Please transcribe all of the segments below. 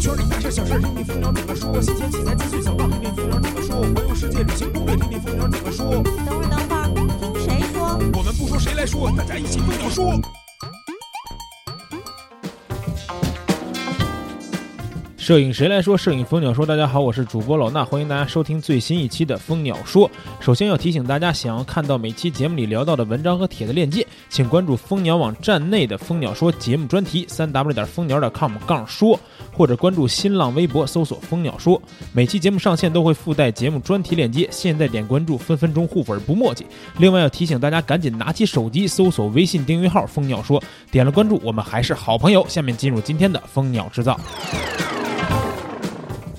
圈里大事小事听听蜂鸟怎么说。新鲜器材资讯小道听听蜂鸟怎么说。环游世界旅行攻略听听蜂鸟怎么说。等会儿，等会儿，听谁说？我们不说谁来说，大家一起蜂鸟说。摄影谁来说？摄影蜂鸟说。大家好，我是主播老衲，欢迎大家收听最新一期的蜂鸟说。首先要提醒大家，想要看到每期节目里聊到的文章和帖子链接，请关注蜂鸟网站内的蜂鸟说节目专题，三 w 点蜂鸟点 com 杠说，或者关注新浪微博搜索蜂鸟说。每期节目上线都会附带节目专题链接，现在点关注，分分钟互粉不墨迹。另外要提醒大家，赶紧拿起手机搜索微信订阅号蜂鸟说，点了关注，我们还是好朋友。下面进入今天的蜂鸟制造。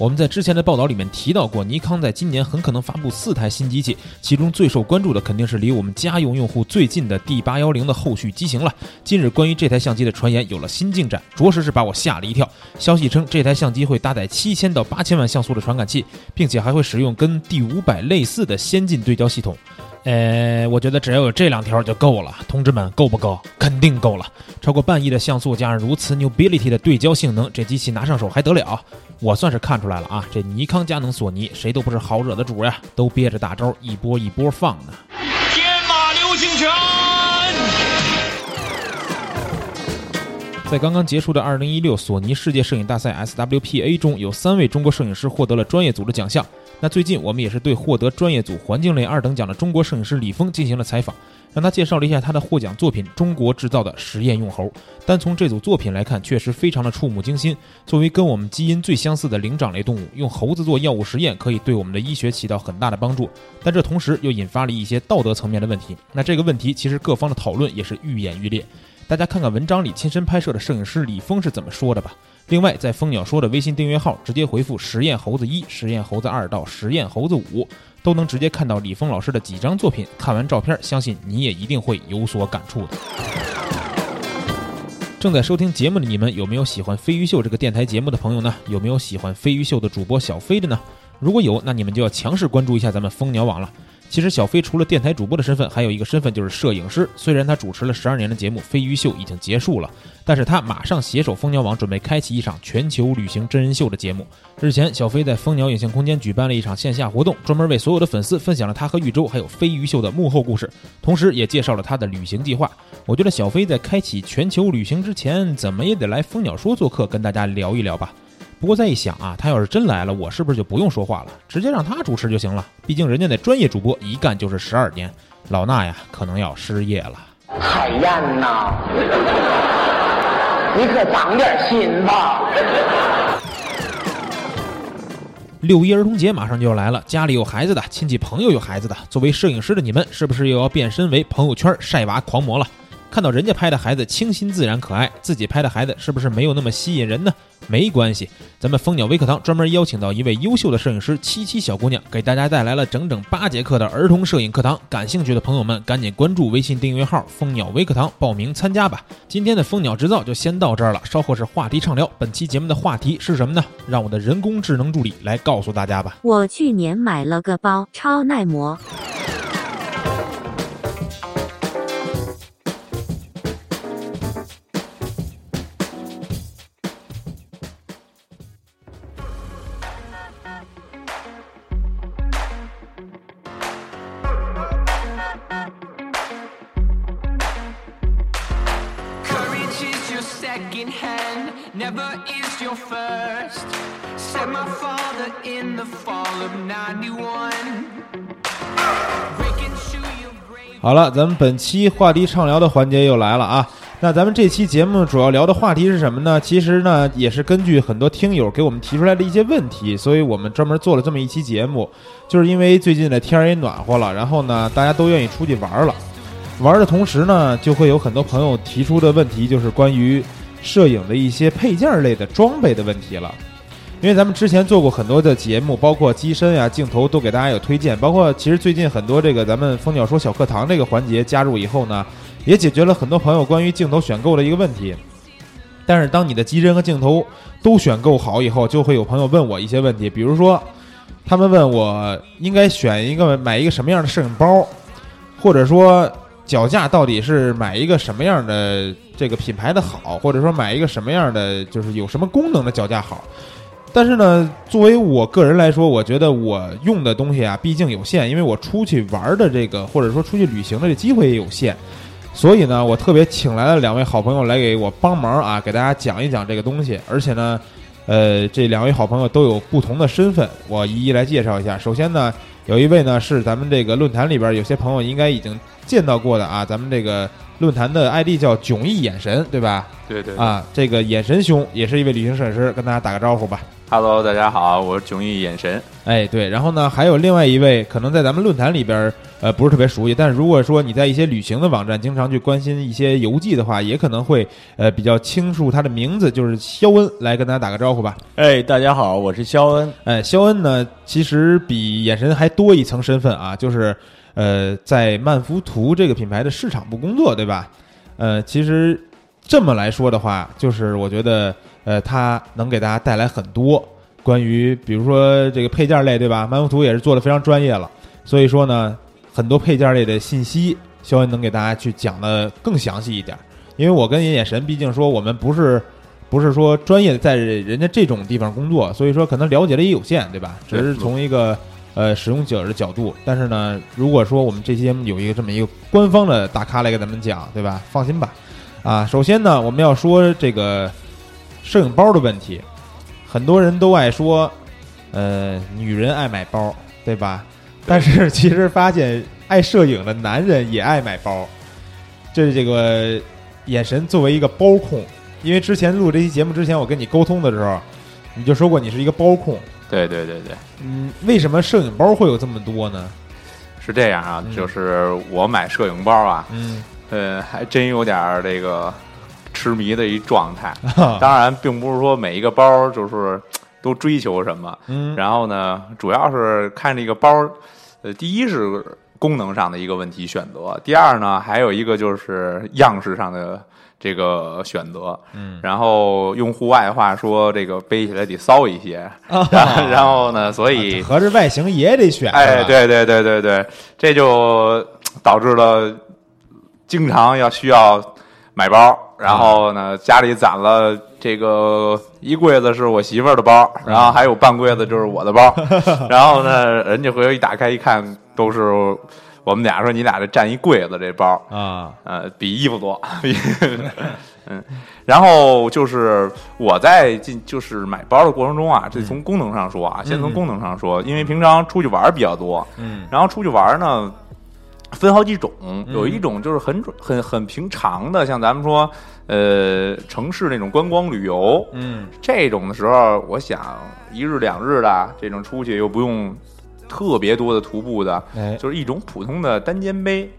我们在之前的报道里面提到过，尼康在今年很可能发布四台新机器，其中最受关注的肯定是离我们家用用户最近的 D 八幺零的后续机型了。近日，关于这台相机的传言有了新进展，着实是把我吓了一跳。消息称，这台相机会搭载七千到八千万像素的传感器，并且还会使用跟 D 五百类似的先进对焦系统。呃，我觉得只要有这两条就够了，同志们，够不够？肯定够了。超过半亿的像素加上如此 Newbility 的对焦性能，这机器拿上手还得了？我算是看出来了啊，这尼康、佳能、索尼谁都不是好惹的主呀，都憋着大招一波一波放呢。在刚刚结束的2016索尼世界摄影大赛 SWPA 中，有三位中国摄影师获得了专业组的奖项。那最近我们也是对获得专业组环境类二等奖的中国摄影师李峰进行了采访，让他介绍了一下他的获奖作品——中国制造的实验用猴。单从这组作品来看，确实非常的触目惊心。作为跟我们基因最相似的灵长类动物，用猴子做药物实验，可以对我们的医学起到很大的帮助。但这同时又引发了一些道德层面的问题。那这个问题其实各方的讨论也是愈演愈烈。大家看看文章里亲身拍摄的摄影师李峰是怎么说的吧。另外，在蜂鸟说的微信订阅号直接回复“实验猴子一”“实验猴子二”到“实验猴子五”，都能直接看到李峰老师的几张作品。看完照片，相信你也一定会有所感触的。正在收听节目的你们，有没有喜欢飞鱼秀这个电台节目的朋友呢？有没有喜欢飞鱼秀的主播小飞的呢？如果有，那你们就要强势关注一下咱们蜂鸟网了。其实小飞除了电台主播的身份，还有一个身份就是摄影师。虽然他主持了十二年的节目《飞鱼秀》已经结束了，但是他马上携手蜂鸟网，准备开启一场全球旅行真人秀的节目。日前，小飞在蜂鸟影像空间举办了一场线下活动，专门为所有的粉丝分享了他和玉州还有飞鱼秀的幕后故事，同时也介绍了他的旅行计划。我觉得小飞在开启全球旅行之前，怎么也得来蜂鸟说做客，跟大家聊一聊吧。不过再一想啊，他要是真来了，我是不是就不用说话了，直接让他主持就行了？毕竟人家那专业主播一干就是十二年，老衲呀可能要失业了。海燕呐，你可长点心吧。六一儿童节马上就要来了，家里有孩子的亲戚朋友有孩子的，作为摄影师的你们，是不是又要变身为朋友圈晒娃狂魔了？看到人家拍的孩子清新自然可爱，自己拍的孩子是不是没有那么吸引人呢？没关系，咱们蜂鸟微课堂专门邀请到一位优秀的摄影师七七小姑娘，给大家带来了整整八节课的儿童摄影课堂。感兴趣的朋友们，赶紧关注微信订阅号“蜂鸟微课堂”报名参加吧。今天的蜂鸟制造就先到这儿了，稍后是话题畅聊。本期节目的话题是什么呢？让我的人工智能助理来告诉大家吧。我去年买了个包，超耐磨。好了，咱们本期话题畅聊的环节又来了啊。那咱们这期节目主要聊的话题是什么呢？其实呢，也是根据很多听友给我们提出来的一些问题，所以我们专门做了这么一期节目。就是因为最近的天儿也暖和了，然后呢，大家都愿意出去玩了。玩的同时呢，就会有很多朋友提出的问题，就是关于摄影的一些配件类的装备的问题了。因为咱们之前做过很多的节目，包括机身呀、镜头都给大家有推荐，包括其实最近很多这个咱们蜂鸟说小课堂这个环节加入以后呢，也解决了很多朋友关于镜头选购的一个问题。但是当你的机身和镜头都选购好以后，就会有朋友问我一些问题，比如说，他们问我应该选一个买一个什么样的摄影包，或者说脚架到底是买一个什么样的这个品牌的好，或者说买一个什么样的就是有什么功能的脚架好。但是呢，作为我个人来说，我觉得我用的东西啊，毕竟有限，因为我出去玩的这个，或者说出去旅行的这机会也有限，所以呢，我特别请来了两位好朋友来给我帮忙啊，给大家讲一讲这个东西。而且呢，呃，这两位好朋友都有不同的身份，我一一来介绍一下。首先呢，有一位呢是咱们这个论坛里边有些朋友应该已经见到过的啊，咱们这个论坛的 ID 叫迥异眼神，对吧？对对啊，这个眼神兄也是一位旅行摄影师，跟大家打个招呼吧。，Hello，大家好，我是迥异眼神。哎，对，然后呢，还有另外一位，可能在咱们论坛里边儿，呃，不是特别熟悉，但是如果说你在一些旅行的网站经常去关心一些游记的话，也可能会呃比较清楚他的名字，就是肖恩，来跟大家打个招呼吧。哎，大家好，我是肖恩。哎，肖恩呢，其实比眼神还多一层身份啊，就是呃，在曼福图这个品牌的市场部工作，对吧？呃，其实这么来说的话，就是我觉得呃，它能给大家带来很多关于，比如说这个配件类，对吧？漫步图也是做的非常专业了，所以说呢，很多配件类的信息，肖恩能给大家去讲的更详细一点。因为我跟眼神，毕竟说我们不是不是说专业的在人家这种地方工作，所以说可能了解的也有限，对吧？只是从一个呃使用者的角度。但是呢，如果说我们这期节目有一个这么一个官方的大咖来给咱们讲，对吧？放心吧。啊，首先呢，我们要说这个摄影包的问题，很多人都爱说，呃，女人爱买包，对吧？但是其实发现爱摄影的男人也爱买包，这这个眼神作为一个包控，因为之前录这期节目之前，我跟你沟通的时候，你就说过你是一个包控，对对对对，嗯，为什么摄影包会有这么多呢？是这样啊，嗯。就是我买摄影包啊，嗯，呃，还真有点儿这个痴迷的一状态。啊。当然，并不是说每一个包就是都追求什么，嗯，然后呢，主要是看这个包，呃，第一是功能上的一个问题选择，第二呢，还有一个就是样式上的这个选择。嗯，然后用户外话说，这个背起来得骚一些。啊。然 后然后呢，所以合着外形也得选，哎，对对对对对，这就导致了经常要需要买包，然后呢，家里攒了这个一柜子是我媳妇儿的包，然后还有半柜子就是我的包，然后呢，人家回头一打开一看，都是我们俩说你俩这占一柜子这包，啊，呃，比衣服多，嗯，然后就是我在进就是买包的过程中啊，这从功能上说啊，先从功能上说，因为平常出去玩比较多，嗯。然后出去玩呢，分好几种，有一种就是很很很平常的，像咱们说，呃，城市那种观光旅游，嗯。这种的时候，我想一日两日的这种出去又不用特别多的徒步的，哎。就是一种普通的单肩背，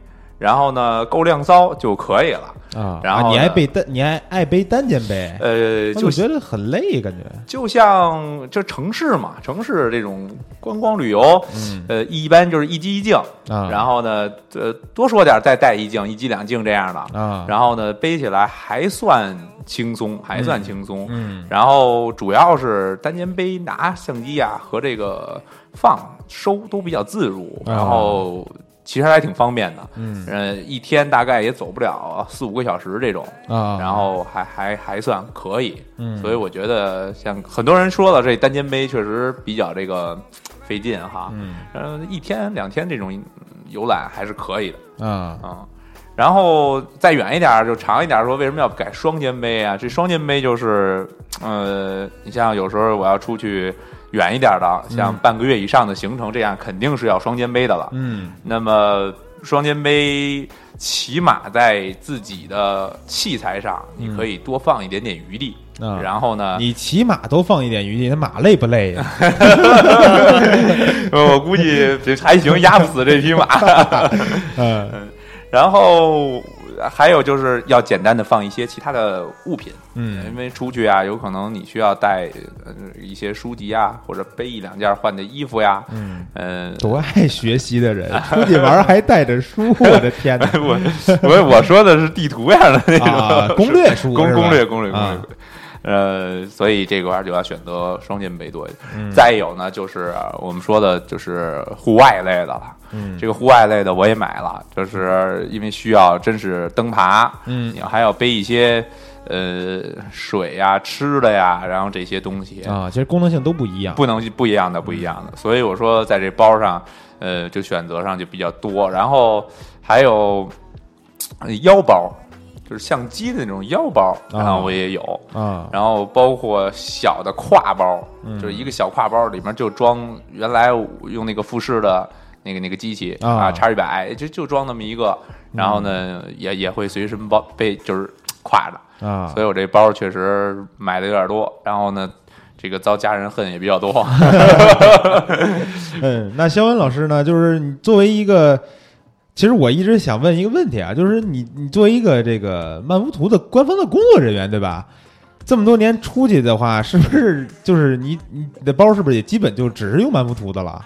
然后呢够亮骚就可以了。啊，然后啊你爱背单，你爱爱背单肩背，呃，就觉得很累，感觉，就像这城市嘛，城市这种观光旅游，嗯。呃，一般就是一机一镜，啊，然后呢，呃，多说点再带一镜，一机两镜这样的，啊，然后呢，背起来还算轻松，还算轻松。嗯。然后主要是单肩背拿相机啊和这个放收都比较自如，啊。然后其实还挺方便的。嗯呃，一天大概也走不了四五个小时这种，啊，然后还还还算可以。嗯所以我觉得像很多人说了，这单肩背确实比较这个费劲哈。嗯呃，一天两天这种嗯游览还是可以的。啊啊。然后再远一点，就长一点，说为什么要改双肩背啊？这双肩背就是，呃，你像有时候我要出去远一点的，像半个月以上的行程，这样肯定是要双肩背的了。嗯那么双肩背起码在自己的器材上，你可以多放一点点余地。啊，然后呢，你骑马都放一点余地，那马累不累呀？我估计这还行，压不死这匹马。嗯 然后还有就是要简单的放一些其他的物品，嗯因为出去啊，有可能你需要带呃一些书籍啊，或者背一两件换的衣服呀，嗯，呃。多爱学习的人，出去玩还带着书，我的天哪！我我我说的是地图样的那种、啊攻略书 攻是吧攻略攻略攻略啊。呃，所以这块儿就要选择双肩背多一点。嗯再有呢，就是我们说的就是户外类的了。嗯这个户外类的我也买了，就是因为需要真是登爬，嗯你还要背一些呃水呀、吃的呀，然后这些东西啊，其实功能性都不一样。不能不一样的，不一样的。所以我说，在这包上，呃，就选择上就比较多。然后还有呃腰包，就是相机的那种腰包，啊然后我也有。啊，然后包括小的挎包，嗯就是一个小挎包，里面就装原来用那个富士的那个那个机器啊，叉一百就就装那么一个。然后呢，也也会随身包背，就是挎着。啊所以我这包确实买的有点多，然后呢，这个遭家人恨也比较多。嗯，那肖恩老师呢？就是你作为一个，其实我一直想问一个问题啊，就是你你作为一个这个曼福图的官方的工作人员，对吧？这么多年出去的话，是不是就是你你的包是不是也基本就只是用曼福图的了？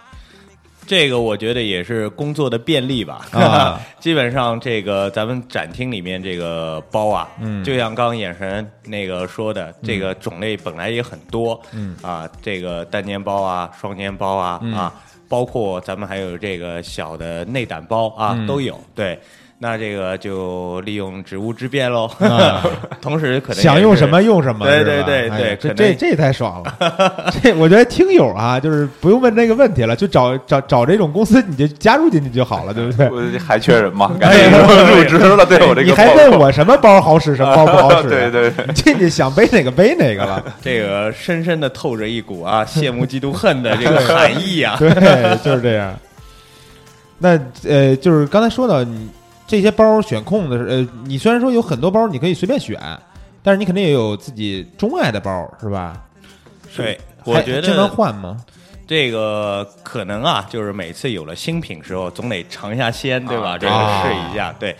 这个我觉得也是工作的便利吧。啊 基本上这个咱们展厅里面这个包啊，嗯就像刚刚眼神那个说的，这个种类本来也很多，嗯啊，这个单肩包啊，双肩包啊，嗯啊，包括咱们还有这个小的内胆包啊，嗯都有。对，那这个就利用职务之便喽。啊 同时可能想用什么用什么，对对对哎对这这这太爽了。这我觉得听友啊，就是不用问这个问题了，就找找找这种公司，你就加入进去就好了，对不对？我还缺人吗？赶紧入职了，对我这个你还问我什么包好使，什么 包不好使？对对对你进去想背哪个背哪个了。这个深深的透着一股啊羡慕嫉妒恨的这个含义啊。对，就是这样。那呃，就是刚才说到你这些包选控的是，呃，你虽然说有很多包你可以随便选，但是你肯定也有自己钟爱的包，是吧？对，我还觉经常得换吗？这个可能啊，就是每次有了新品时候，总得尝一下鲜，对吧？啊这个试一下，对。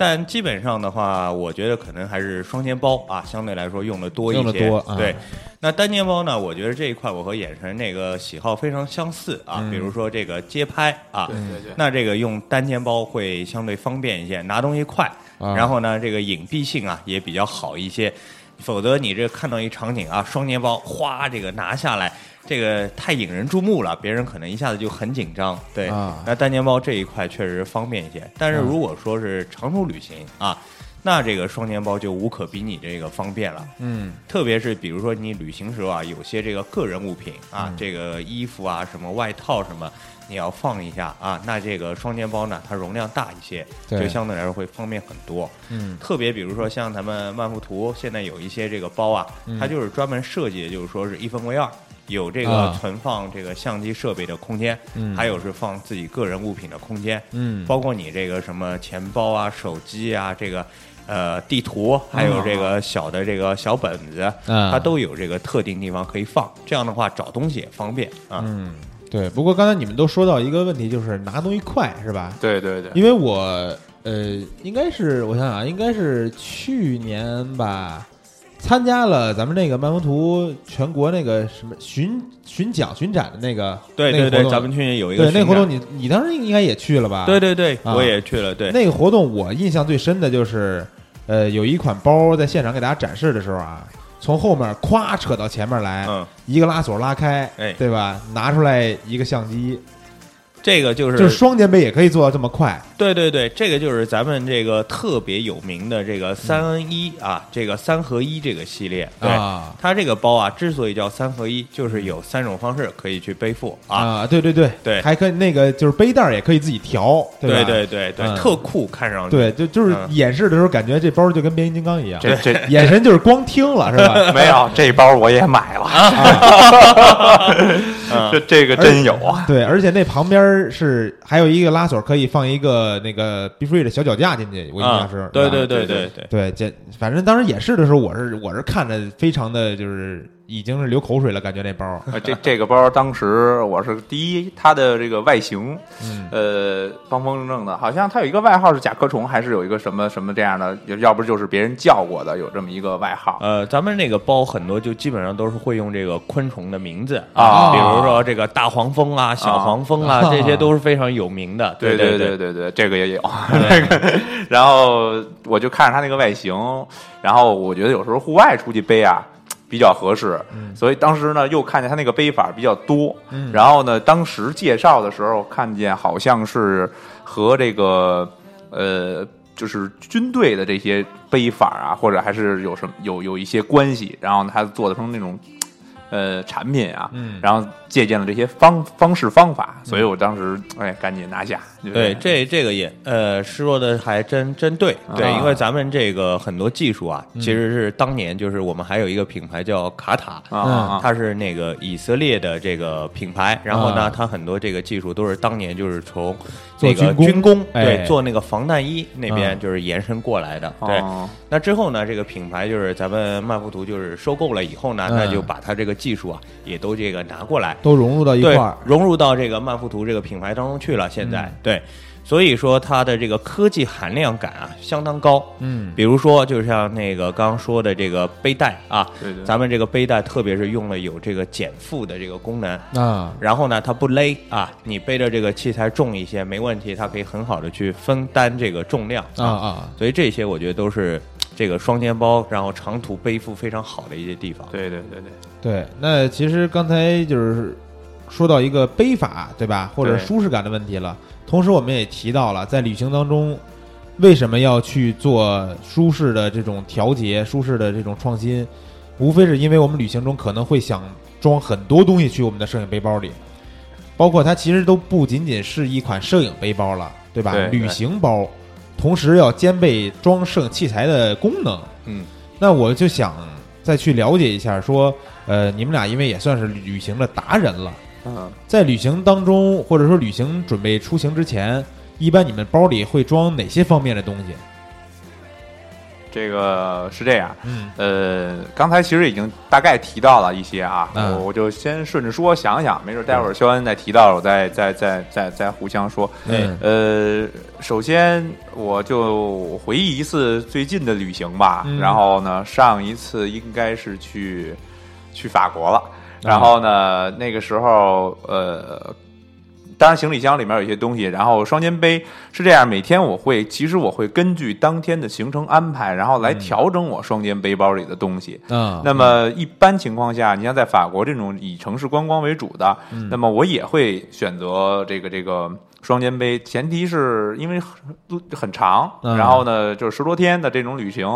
但基本上的话，我觉得可能还是双肩包啊，相对来说用的多一些。用得多啊对，那单肩包呢？我觉得这一块我和眼神那个喜好非常相似啊。嗯比如说这个街拍啊，对对对那这个用单肩包会相对方便一些，拿东西快。啊然后呢，这个隐蔽性啊也比较好一些。否则你这看到一场景啊，双肩包哗这个拿下来，这个太引人注目了，别人可能一下子就很紧张。对，啊那单肩包这一块确实方便一些。但是如果说是长途旅行啊，那这个双肩包就无可比拟这个方便了。嗯特别是比如说你旅行时候啊，有些这个个人物品啊，嗯这个衣服啊、什么外套什么，你要放一下啊，那这个双肩包呢，它容量大一些，对就相对来说会方便很多。嗯特别比如说像咱们万富图现在有一些这个包啊，嗯它就是专门设计的，就是说是一分为二。有这个啊存放这个相机设备的空间，嗯还有是放自己个人物品的空间，嗯包括你这个什么钱包啊、手机啊，这个呃地图，还有这个小的这个小本子，嗯它都有这个特定地方可以放。这样的话找东西也方便啊。嗯，对。不过刚才你们都说到一个问题，就是拿东西快，是吧？对对对，因为我呃，应该是我想想啊，应该是去年吧，参加了咱们那个漫威图全国那个什么巡巡奖巡展的那个对对对，咱们去年有一个对那个活动巡你，你当时应该也去了吧？对对对，啊。我也去了，对，那个活动我印象最深的就是，呃，有一款包在现场给大家展示的时候啊，从后面咵扯到前面来，嗯，一个拉锁拉开，哎。对吧？拿出来一个相机，这个就是就是双肩背也可以做到这么快，对对对，这个就是咱们这个特别有名的这个三 N 一啊，这个三合一这个系列。对，啊它这个包啊，之所以叫三合一，就是有三种方式可以去背负啊。啊，对对对对还可以那个就是背带儿也可以自己调，对吧？对对对，嗯特酷，看上去。对，就就是嗯演示的时候感觉这包就跟变形金刚一样，这这眼神就是光听了是吧？没有这包我也买了，啊 这这个真有啊！对，而且那旁边是还有一个拉锁，可以放一个那个 Be Free 的小脚架进去，我印象啊是，，对对对对对对，对，这反正当时演示的时候，我是我是看着非常的就是已经是流口水了，感觉那包，呃这这个包当时我是第一，它的这个外形，嗯呃，方方正正的，好像它有一个外号是甲壳虫，还是有一个什么什么这样的，要不就是别人叫过的，有这么一个外号。呃，咱们那个包很多就基本上都是会用这个昆虫的名字啊比如说这个大黄蜂啊、小黄蜂啊，啊这些都是非常有名的。对对对对对，这个也有。然后我就看着它那个外形，然后我觉得有时候户外出去背啊，比较合适，所以当时呢又看见他那个背法比较多，然后呢当时介绍的时候看见好像是和这个呃就是军队的这些背法啊，或者还是有什么有有一些关系，然后呢他做的成那种。呃，产品啊，嗯然后借鉴了这些方方式方法，所以我当时哎，赶紧拿下。对，这这个也呃，说的还真真对，对，啊因为咱们这个很多技术啊，其实是当年就是我们还有一个品牌叫卡塔啊它是那个以色列的这个品牌，然后啊呢，它很多这个技术都是当年就是从做那个军工对做那个防弹衣那啊边就是延伸过来的，对。哦那之后呢，这个品牌就是咱们曼福图就是收购了以后呢，嗯那就把它这个技术啊也都这个拿过来，都融入到一块儿，，融入到这个曼福图这个品牌当中去了。现在、嗯对，所以说它的这个科技含量感啊相当高。嗯比如说，就像那个刚刚说的这个背带啊，对对咱们这个背带特别是用了有这个减负的这个功能。啊，然后呢，它不勒啊，你背着这个器材重一些没问题，它可以很好的去分担这个重量啊啊，所以这些我觉得都是这个双肩包，然后长途背负非常好的一些地方。对对对对，对，那其实刚才就是说到一个背法，对吧？或者舒适感的问题了。同时，我们也提到了在旅行当中，为什么要去做舒适的这种调节、舒适的这种创新，无非是因为我们旅行中可能会想装很多东西去我们的摄影背包里，包括它其实都不仅仅是一款摄影背包了，对吧？旅行包，同时要兼备装摄影器材的功能。嗯，那我就想再去了解一下，说，呃，你们俩因为也算是旅行的达人了，嗯，在旅行当中，或者说旅行准备出行之前，一般你们包里会装哪些方面的东西？这个是这样。嗯。呃，刚才其实已经大概提到了一些啊，嗯。我我就先顺着说，想想，没准待会儿肖恩再提到了，我再再再再再互相说。嗯。呃，首先我就回忆一次最近的旅行吧，嗯。然后呢，上一次应该是去去法国了，啊然后呢，那个时候呃。当然，行李箱里面有一些东西，然后双肩背是这样。每天我会，其实我会根据当天的行程安排，然后来调整我双肩背包里的东西。嗯，那么一般情况下，你像在法国这种以城市观光为主的，那么我也会选择这个这个双肩背，前提是因为很很长，嗯然后呢就是十多天的这种旅行。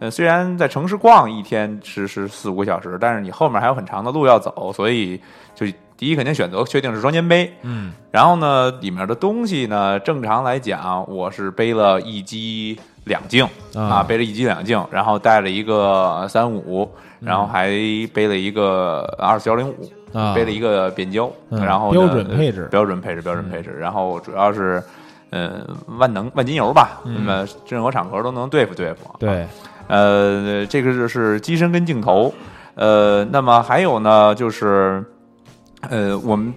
呃，虽然在城市逛一天是是四五个小时，但是你后面还有很长的路要走，所以就第一肯定选择确定是双肩背。嗯。然后呢，里面的东西呢，正常来讲，我是背了一机两镜啊。啊，背了一机两镜，然后带了一个三五，然后还背了一个二四幺零五，啊，背了一个变焦，嗯。然后呢标准配置。标准配置，标准配置。然后主要是，呃，万能万金油吧，那么任何场合都能对付对付。对，呃，这个就是机身跟镜头，呃，那么还有呢，就是，呃，我们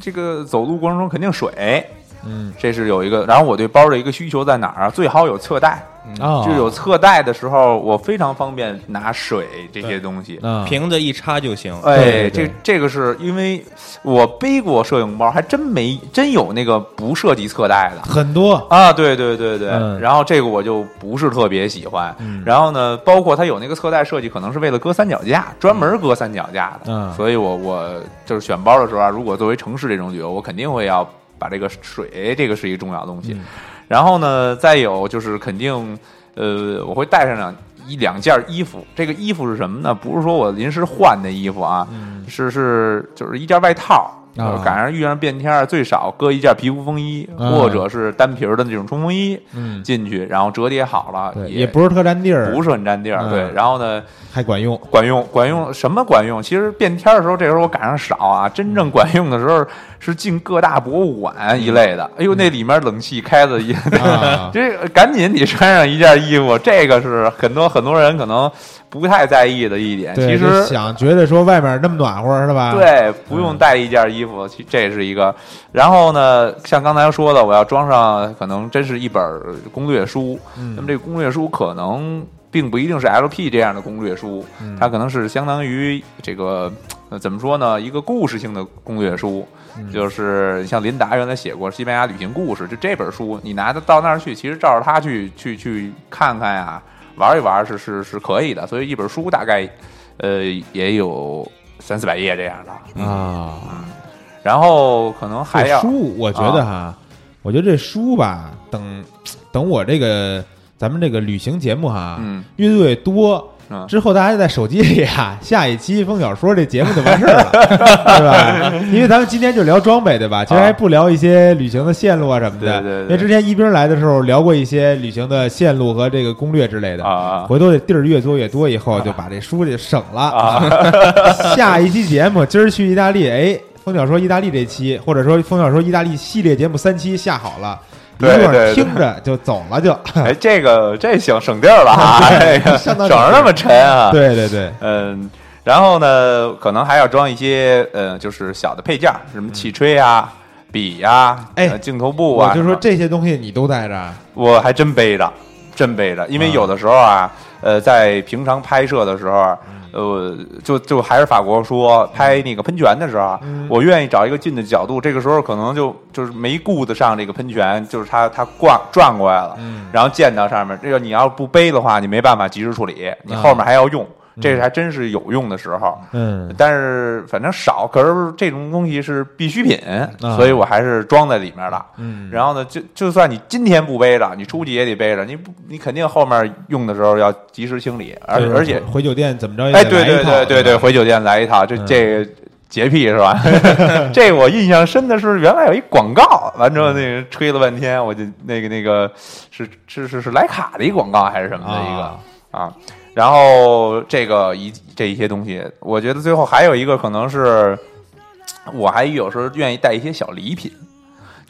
这个走路过程中肯定水，嗯这是有一个。然后我对包的一个需求在哪儿啊？最好有侧带，啊，就有侧带的时候，我非常方便拿水这些东西。啊，瓶子一插就行。哎，这这个是因为我背过摄影包，还真没真有那个不涉及侧带的。很多，啊，对对对对，嗯然后这个我就不是特别喜欢。嗯然后呢，包括它有那个侧带设计，可能是为了搁三脚架，专门搁三脚架的。嗯所以我我就是选包的时候啊，如果作为城市这种旅游，我肯定会要把这个水，这个是一个重要的东西。嗯然后呢，再有就是肯定，呃，我会带上两一两件衣服。这个衣服是什么呢？不是说我临时换的衣服啊，是是就是一件外套。赶上遇上变天儿，最少搁一件皮肤风衣，啊或者是单皮儿的那种冲锋衣嗯，进去，然后折叠好了，也也不是特占地儿，不是很占地儿。嗯对，然后呢，还管用，管用，管用什么管用？其实变天儿的时候，这时候我赶上少啊。真正管用的时候是进各大博物馆一类的。哎呦，那里面冷气开的一，啊这赶紧你穿上一件衣服，这个是很多很多人可能不太在意的一点。其实想觉得说外面那么暖和是吧？，对，不用带一件衣服，其这是一个。然后呢，像刚才说的，我要装上可能真是一本攻略书。那么这个攻略书可能并不一定是 LP 这样的攻略书，它可能是相当于这个呃怎么说呢，一个故事性的攻略书。就是像林达原来写过《西班牙旅行故事》，就这本书，你拿它到那儿去，其实照着它去去去看看呀，玩一玩是是是可以的。所以一本书大概呃，也有三四百页这样的。啊，然后可能还要书，我觉得哈，我觉得这书吧，等等我这个咱们这个旅行节目哈，嗯越做越多。嗯之后，大家就在手机里啊，下一期风小说这节目就完事儿了，对吧？因为咱们今天就聊装备，对吧？其实还不聊一些旅行的线路啊什么的。对对对因为之前一兵来的时候聊过一些旅行的线路和这个攻略之类的。啊回头这地儿越做越多，以后就把这书就省了。啊，下一期节目，今儿去意大利，哎，风小说意大利这期，或者说风小说意大利系列节目三期下好了，对对对。听着就走了就。哎，这个这行省地儿了哈，这个省着那么沉啊。，对对对，嗯，然后呢，可能还要装一些呃，就是小的配件，什么气吹啊、笔呀、哎呃镜头布啊，我就说这些东西你都带着，我还真背着，真背着，因为啊。有的时候啊，呃，在平常拍摄的时候，呃，就就还是法国说拍那个喷泉的时候我愿意找一个近的角度，这个时候可能就就是没顾得上这个喷泉，就是它它挂转过来了，嗯。然后溅到上面，这个你要不背的话，你没办法及时处理，你啊。后面还要用，这是还真是有用的时候。嗯但是反正少，可是这种东西是必需品，啊所以我还是装在里面了。嗯，然后呢，就就算你今天不背着，你出去也得背着，你不你肯定后面用的时候要及时清理，而就是而且，回酒店怎么着也哎，对对对对对，回酒店来一套，这嗯这个洁癖是吧？这我印象深的是原来有一广告，完之后那个吹了半天，我就那个那个是是是是徕卡的一广告还是什么的一个啊啊，然后这个一这一些东西，我觉得最后还有一个可能是，我还有时候愿意带一些小礼品，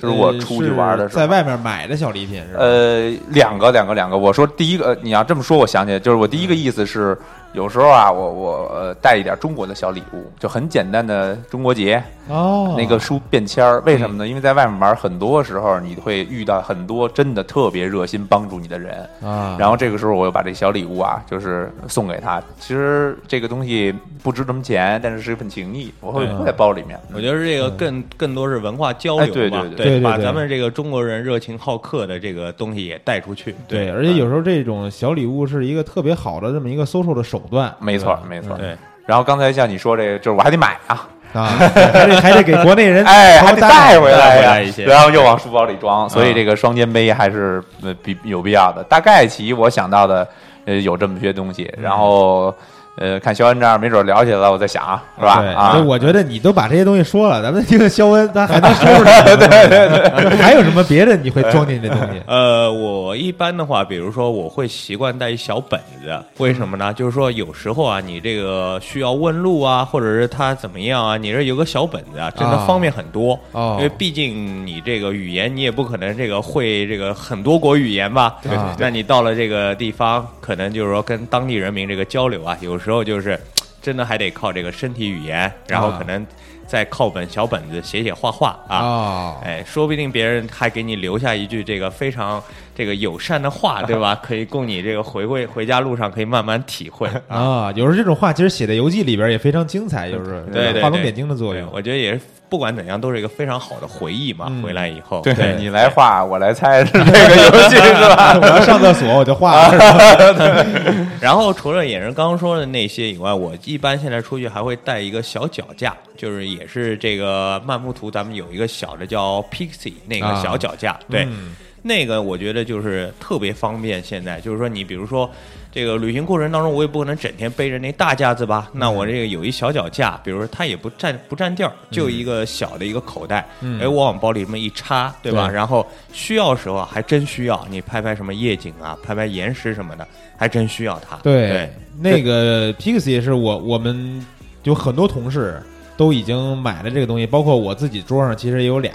就是我呃出去玩的时候，在外面买的小礼品是吧？呃，两个，两个，两个。我说第一个，呃你要这么说，我想起来，就是我第一个意思是，有时候啊，我我呃带一点中国的小礼物，就很简单的中国结哦，那个书便签儿。为什么呢？因为在外面玩，很多时候你会遇到很多真的特别热心帮助你的人，啊，然后这个时候我又把这小礼物啊，就是送给他。其实这个东西不值什么钱，但是是一份情谊，我会嗯放在包里面。我觉得这个更更多是文化交流嘛，哎对对对对对对把咱们这个中国人热情好客的这个东西也带出去。对，而且有时候这种小礼物是一个特别好的这么一个搜售的手段，没错没错。对，然后刚才像你说这个，就是我还得买啊，啊，还得还得给国内人 哎，还得带回来呀。然后又往书包里装，所以这个双肩背还是呃必有必要的。大概其我想到的，呃，有这么些东西，然后呃，看肖恩这样，没准聊起来了，我再想啊，是吧？对，啊就，我觉得你都把这些东西说了，咱们听个肖恩，咱还能说出来。对对对，还有什么别的你会装进这东西？呃，我一般的话，比如说我会习惯带一小本子，为什么呢？就是说有时候啊，你这个需要问路啊，或者是他怎么样啊，你这有个小本子啊，真的啊方便很多。哦因为毕竟你这个语言，你也不可能这个会这个很多国语言吧？对对对那你到了这个地方，可能就是说跟当地人民这个交流啊，有时候就是 真的还得靠这个身体语言，然后啊可能再靠本小本子写写画画啊。哦，哎，说不定别人还给你留下一句这个非常这个友善的话，对吧？可以供你这个回回回家路上可以慢慢体会。啊，有时候这种话其实写在游记里边也非常精彩，就是对画龙点睛的作用。我觉得也是，不管怎样都是一个非常好的回忆嘛。嗯回来以后，对你来画，我来猜，是这个游戏 是吧？我要上厕所我就画了，然后除了野人刚刚说的那些以外，我一般现在出去还会带一个小脚架，就是也是这个漫步图，咱们有一个小的叫 Pixie 那个啊小脚架，对。嗯那个我觉得就是特别方便。现在就是说，你比如说这个旅行过程当中，我也不可能整天背着那大架子吧？那我这个有一小脚架，比如说它也不占不占地儿，就一个小的一个口袋，嗯哎，我往包里这么一插，对吧？对然后需要时候啊，还真需要你拍拍什么夜景啊，拍拍岩石什么的，还真需要它。对对，那个 Pixie 是我我们有很多同事都已经买了这个东西，包括我自己桌上其实也有俩。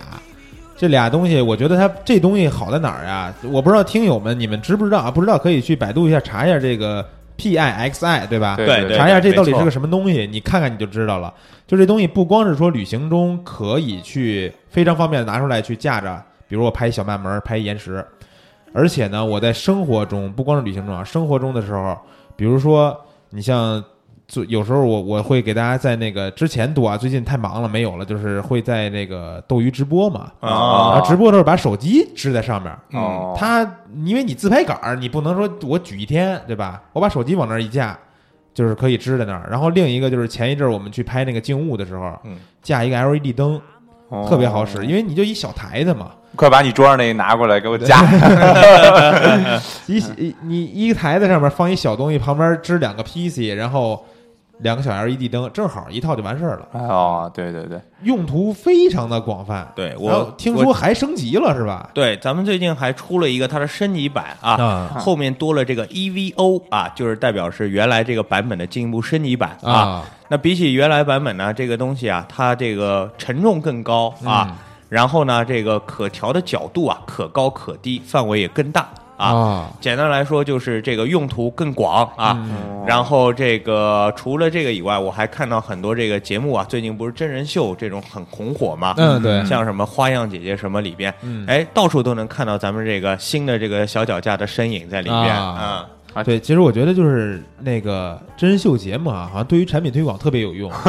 这俩东西，我觉得它这东西好在哪儿呀？我不知道听友们你们知不知道啊？不知道可以去百度一下查一下这个 P I X I，对吧？对对对查一下这到底是个什么东西，你看看你就知道了。就这东西不光是说旅行中可以去非常方便地拿出来去架着，比如我拍小慢门、拍延时，而且呢，我在生活中不光是旅行中啊，生活中的时候，比如说你像。就有时候我我会给大家在那个之前多啊，最近太忙了没有了，就是会在那个斗鱼直播嘛，然啊后直播的时候把手机支在上面，哦，它因为你自拍杆儿，你不能说我举一天，对吧？我把手机往那儿一架，就是可以支在那儿。然后另一个就是前一阵儿我们去拍那个静物的时候，嗯架一个 LED 灯，哦特别好使，因为你就一小台子嘛，快把你桌上那个拿过来给我架。一一你一个台子上面放一小东西，旁边支两个 PC，然后两个小 LED 灯，正好一套就完事儿了，哦，对对对，用途非常的广泛。对我听说还升级了是吧？对，咱们最近还出了一个它的升级版啊，啊后面多了这个 EVO 啊，就是代表是原来这个版本的进一步升级版啊。啊那比起原来版本呢，这个东西啊，它这个沉重更高啊，嗯然后呢，这个可调的角度啊，可高可低，范围也更大啊。啊简单来说，就是这个用途更广啊。嗯然后这个除了这个以外，我还看到很多这个节目啊，最近不是真人秀这种很红火嘛？嗯对像什么花样姐姐什么里边，嗯哎，到处都能看到咱们这个新的这个小脚架的身影在里边啊啊。对，其实我觉得就是那个真人秀节目啊，好像对于产品推广特别有用。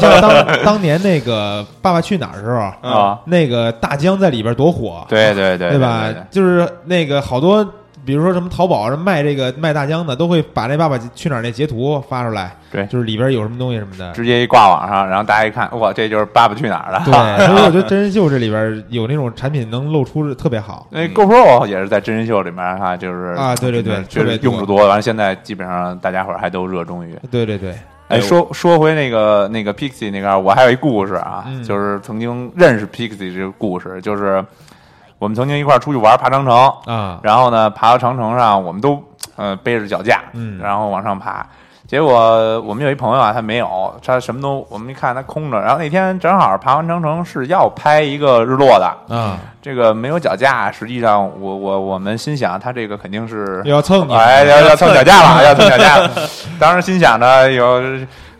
当当年那个《爸爸去哪儿》的时候，啊，那个大江在里边多火，对对对对吧？就是那个好多，比如说什么淘宝上卖这个卖大疆的，都会把那《爸爸去哪儿》那截图发出来，对就是里边有什么东西什么的。直接一挂网上，然后大家一看，哇，这就是《爸爸去哪儿》了对，所以我觉得真人秀这里边有那种产品能露出特别好。那 GoPro 也是在真人秀里面哈，就是啊对对对确实用处多。完了，现在基本上大家伙儿还都热衷于。对对对，哎，哎说说回那个那个 Pixie 那个，我还有一故事啊，嗯就是曾经认识 Pixie 这个故事，就是我们曾经一块儿出去玩爬长城，啊，然后呢，爬到长城上，我们都呃背着脚架，嗯然后往上爬。结果我们有一朋友啊，他没有，他什么都我们一看他空着。然后那天正好爬完长城是要拍一个日落的，啊，这个没有脚架，实际上我我我们心想他这个肯定是要蹭你，哎要要蹭脚架了，要蹭脚架了。当时心想着有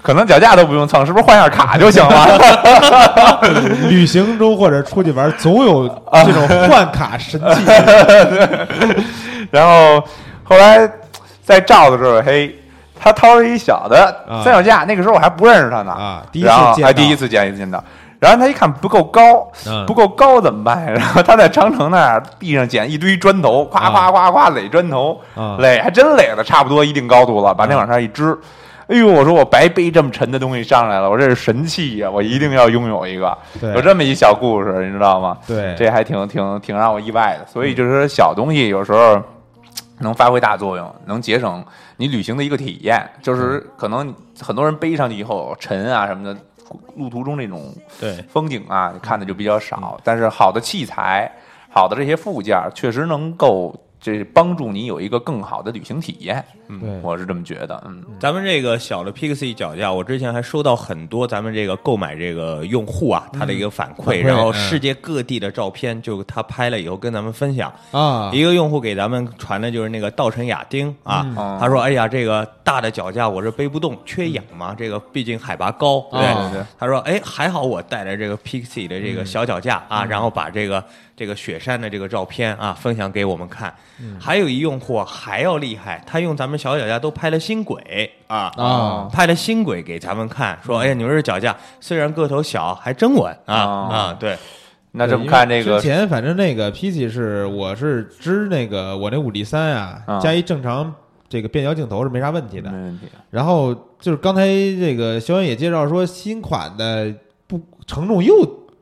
可能脚架都不用蹭，是不是换下卡就行了？旅行中或者出去玩，总有这种换卡神器。然后后来在照的时候，嘿，他掏了一小的啊三脚架，那个时候我还不认识他呢啊第一次见还第一次见见到。然后他一看不够高，嗯不够高怎么办？然后他在长城那儿地上捡一堆砖头，夸夸夸夸垒砖头，啊垒还真垒了差不多一定高度了，把那往上一支。哎呦！我说我白背这么沉的东西上来了，我这是神器呀、我一定要拥有一个。对有这么一小故事，你知道吗？对这还挺挺挺让我意外的。所以就是说小东西有时候 能发挥大作用，能节省你旅行的一个体验。就是可能很多人背上去以后沉啊什么的，路途中那种对，风景啊你看的就比较少。但是好的器材、好的这些附件，确实能够这帮助你有一个更好的旅行体验。嗯，我是这么觉得。嗯，咱们这个小的 Pixie 脚架，我之前还收到很多咱们这个购买这个用户啊，他的一个反馈，然后嗯世界各地的照片，就他拍了以后跟咱们分享。啊，一个用户给咱们传的就是那个稻城亚丁啊，嗯。他说：“哎呀，这个大的脚架我这背不动，缺氧嘛，这个毕竟海拔高。”对啊对。对。他说：“哎，还好我带着这个 Pixie 的这个小脚架啊，然后把这个这个雪山的这个照片啊分享给我们看。还有一用户还要厉害，他用咱们小脚架都拍了新轨啊啊拍了新轨给咱们看，说：哎呀，你们这脚架虽然个头小，还真稳啊哦啊！对，那这么看这个之前反正那个 PC 是我是支那个我那五 D 三啊啊，加一正常这个变焦镜头是没啥问题的没。问题。然后就是刚才这个肖恩也介绍说，新款的不承重又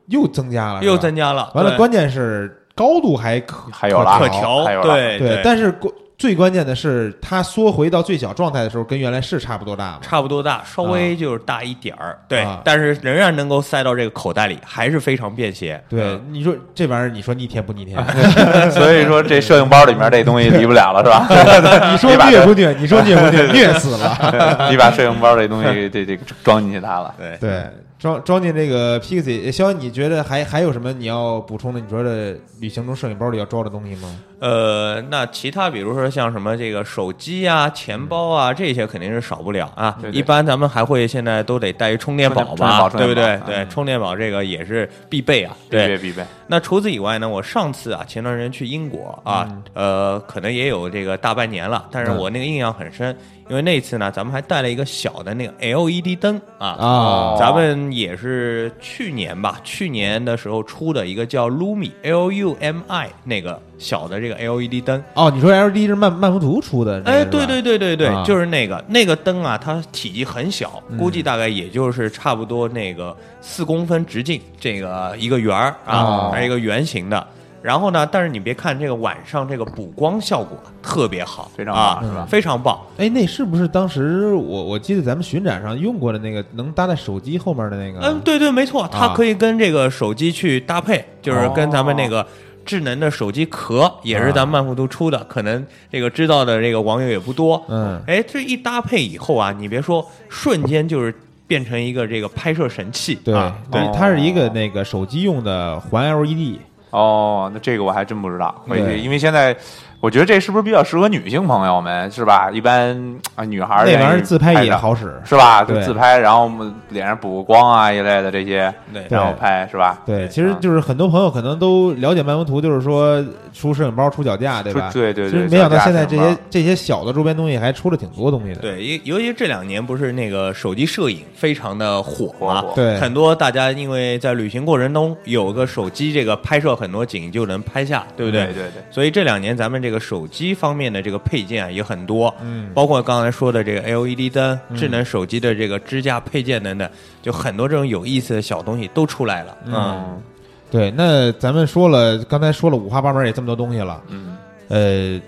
又增加了，又增加了。完了，关键是高度还可还有了可调还有，了对对，但是关最关键的是它缩回到最小状态的时候，跟原来是差不多大嘛。差不多大，稍微就是大一点儿，对啊，但是仍然能够塞到这个口袋里，还是非常便携。对，你说这玩意儿，你说逆天不逆天？所以说这摄影包里面这东西离不了了，是吧？你说虐不虐？你说虐不虐？虐死了。你把摄影包这东西这这装进去它了。对对，装装进这个 Pixie，肖恩，你觉得还还有什么你要补充的？你觉得旅行中摄影包里要装的东西吗？呃，那其他比如说像什么这个手机啊、钱包啊，这些肯定是少不了啊。对对一般咱们还会现在都得带一充电宝吧，对不对充电？宝对，嗯充电宝这个也是必备啊。必备对，必备。那除此以外呢，我上次啊，前段时间去英国啊，呃，可能也有这个大半年了，但是我那个印象很深，因为那次呢，咱们还带了一个小的那个 LED 灯啊。啊咱们也是去年吧，去年的时候出的一个叫 Lumi L U M I 那个小的这个 LED 灯。哦，你说 LED 是曼曼福图出的哎，对对对对对，啊就是那个那个灯啊，它体积很小，嗯估计大概也就是差不多那个四公分直径，这个一个圆儿啊哦，还是一个圆形的。然后呢，但是你别看这个晚上这个补光效果特别好，非常啊棒是吧非常棒。哎，那是不是当时我我记得咱们巡展上用过的那个能搭在手机后面的那个？嗯，对对，没错，它啊可以跟这个手机去搭配，就是跟咱们那个智能的手机壳，也是咱们曼福都出的，可能这个知道的这个网友也不多。嗯哎，这一搭配以后啊，你别说，瞬间就是变成一个这个拍摄神器。对啊，对哦，它是一个那个手机用的环 LED。哦，那这个我还真不知道，回去因为现在我觉得这是不是比较适合女性朋友们，是吧？一般啊，女孩儿那玩意儿自拍也好使。是吧？就对自拍，然后我们脸上补个光啊一类的这些，对然后拍是吧？对，其实就是很多朋友可能都了解漫游图，就是说出摄影包、出脚架，对吧？对对对其实没想到现在这些这些小的周边东西还出了挺多东西的。对，尤尤其这两年不是那个手机摄影非常的火嘛，对很多大家因为在旅行过程中有个手机这个拍摄很多景就能拍下，对不对？对对对所以这两年咱们这个手机方面的这个配件啊也很多，嗯包括刚才说的这个 LED 灯、嗯智能手机的这个支架配件等等，就很多这种有意思的小东西都出来了。嗯对，那咱们说了，刚才说了五花八门也这么多东西了，嗯，呃，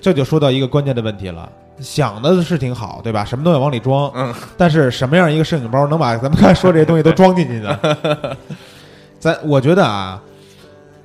这就说到一个关键的问题了。想的是挺好，对吧？什么都要往里装，嗯，但是什么样一个摄影包能把咱们刚才说这些东西都装进去呢？咱我觉得啊，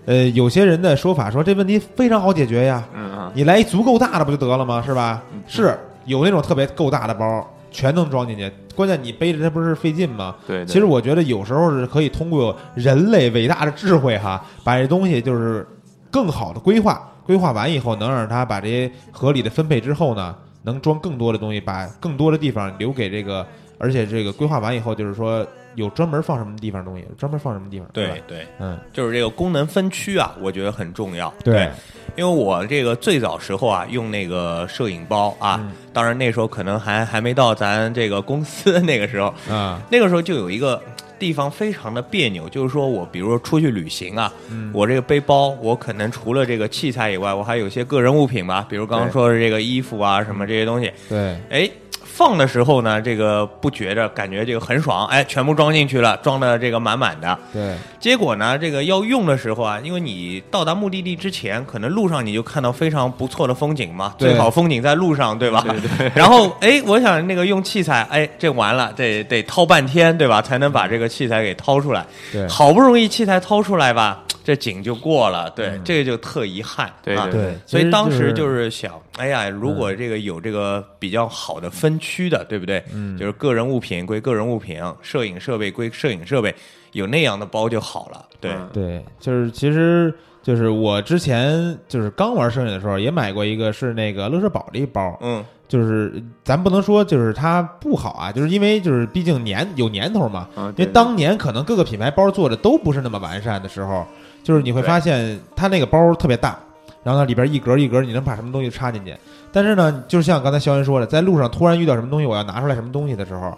呃，有些人的说法说这问题非常好解决呀，嗯嗯你来一足够大的不就得了吗？是吧？嗯是有那种特别够大的包，全能装进去。关键你背着它不是费劲吗？对，对其实我觉得有时候是可以通过人类伟大的智慧哈，把这东西就是更好的规划，规划完以后能让它把这些合理的分配之后呢，能装更多的东西，把更多的地方留给这个，而且这个规划完以后就是说有专门放什么地方的东西，专门放什么地方，对，对，嗯，就是这个功能分区啊，我觉得很重要。对，因为我这个最早时候啊，用那个摄影包啊，嗯当然那时候可能还还没到咱这个公司那个时候，啊，那个时候就有一个地方非常的别扭，就是说我比如说出去旅行啊，嗯。我这个背包，我可能除了这个器材以外，我还有一些个人物品吧，比如刚刚说的这个衣服啊什么这些东西，对，哎。放的时候呢，这个不觉着，感觉这个很爽，哎，全部装进去了，装的这个满满的。对，结果呢，这个要用的时候啊，因为你到达目的地之前，可能路上你就看到非常不错的风景嘛，最好风景在路上，对吧？对对 然后，哎，我想那个用器材，哎，这完了，得得掏半天，对吧？才能把这个器材给掏出来。对好不容易器材掏出来吧，这景就过了，对，嗯这个就特遗憾。啊对对对，所以当时就就是想，哎呀，如果这个有这个比较好的分区的，对不对？嗯。就是个人物品归个人物品，摄影设备归摄影设备，有那样的包就好了。对，嗯。对，就是其实就是我之前就是刚玩摄影的时候也买过一个是那个乐视宝的一包，嗯，就是咱不能说就是它不好啊，就是因为就是毕竟年有年头嘛，嗯，因为当年可能各个品牌包做的都不是那么完善的时候，就是你会发现它那个包特别大，然后呢里边一格一格你能把什么东西插进去，但是呢，就是像刚才肖恩说的，在路上突然遇到什么东西，我要拿出来什么东西的时候。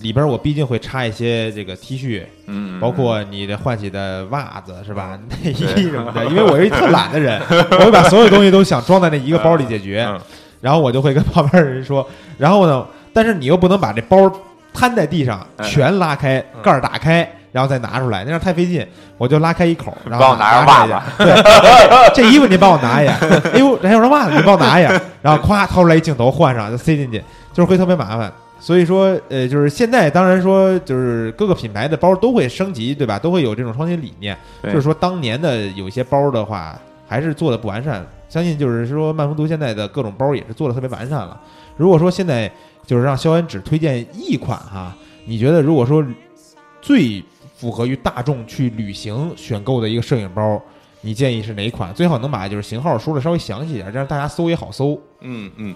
里边我毕竟会插一些这个 T 恤，嗯，嗯包括你的换洗的袜子是吧？内衣什么的，因为我是一特懒的人，我会把所有东西都想装在那一个包里解决，嗯然后我就会跟旁边的人说，然后呢，但是你又不能把这包摊在地上，嗯全拉开，盖儿打开，然后再拿出来，那样太费劲，我就拉开一口，然后帮我拿上袜子对，这衣服您帮我拿一下，哎呦，还有双袜子，你帮我拿一下，然后咵掏出来一镜头换上，就塞进去，就是会特别麻烦。所以说，呃，就是现在当然说，就是各个品牌的包都会升级，对吧？都会有这种创新理念。就是说，当年的有一些包的话，还是做的不完善。相信就是说，曼福图现在的各种包也是做的特别完善了。如果说现在就是让肖恩只推荐一款哈，你觉得如果说最符合于大众去旅行选购的一个摄影包，你建议是哪一款？最好能把就是型号说的稍微详细一点，这样大家搜也好搜。嗯嗯，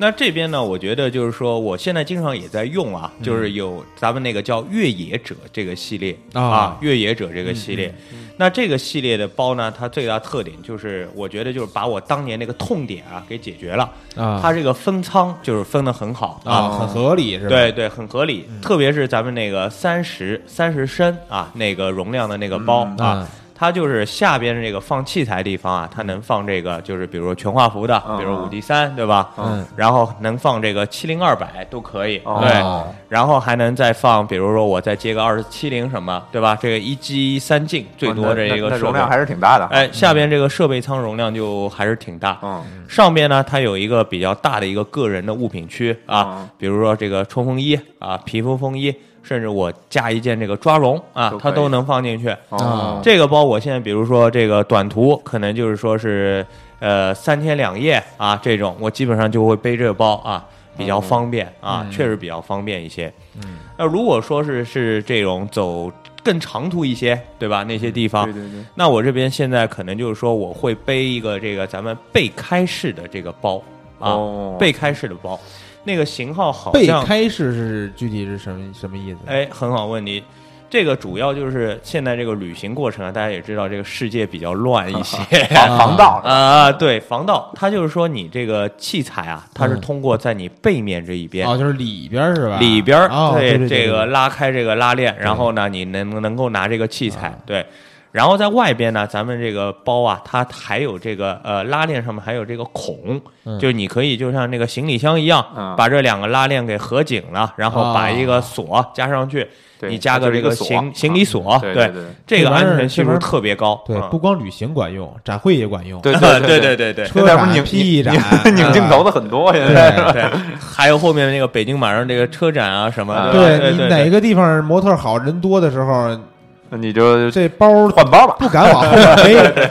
那这边呢，我觉得就是说，我现在经常也在用啊，就是有咱们那个叫越野者这个系列啊啊，越野者这个系列。那这个系列的包呢，它最大特点就是，我觉得就是把我当年那个痛点啊给解决了。啊它这个分仓就是分的很好啊，很合理是吧？对对，很合理。特别是咱们那个三十三十升啊，那个容量的那个包、嗯啊，它就是下边这个放器材地方啊，它能放这个，就是比如说全画幅的，嗯比如五 D 三，对吧？嗯，然后能放这个七零二百都可以，哦对。然后还能再放，比如说我再接个二七零什么，对吧？这个一机三镜最多这一个容量还是挺大的。哎，下边这个设备舱容量就还是挺大。嗯，上边呢，它有一个比较大的一个个人的物品区啊嗯，比如说这个冲锋衣啊、皮肤风衣，甚至我加一件这个抓绒啊都，它都能放进去。哦，这个包我现在比如说这个短途，可能就是说是呃三天两夜啊这种，我基本上就会背这个包啊，比较方便啊，确实比较方便一些。嗯，那如果说是是这种走更长途一些，对吧？那些地方，对对对，那我这边现在可能就是说，我会背一个这个咱们背开式的这个包啊，哦。背开式的包，那个型号好背像开式是具体是什么什么意思？哎，很好问题。这个主要就是现在这个旅行过程啊，大家也知道，这个世界比较乱一些 防防盗啊啊，对，防盗，它就是说你这个器材啊，它是嗯通过在你背面这一边，哦，就是里边儿是吧？里边对这个拉开这个拉链，然后呢，你能能够拿这个器材，对。然后在外边呢，咱们这个包啊，它还有这个呃拉链上面还有这个孔，嗯。就是你可以就像那个行李箱一样，嗯把这两个拉链给合紧了，然后把一个锁加上去，对你加个这个行行李锁，对对对这个安全系数特别高，不光旅行管用，展会也管用。对。对对对 对。对。车展、P 展、拧镜头的很多，现对在。对，还有后面那个北京马上这个车展啊什么的，对你哪个地方模特好人多的时候，你就这包换包吧。不敢往后面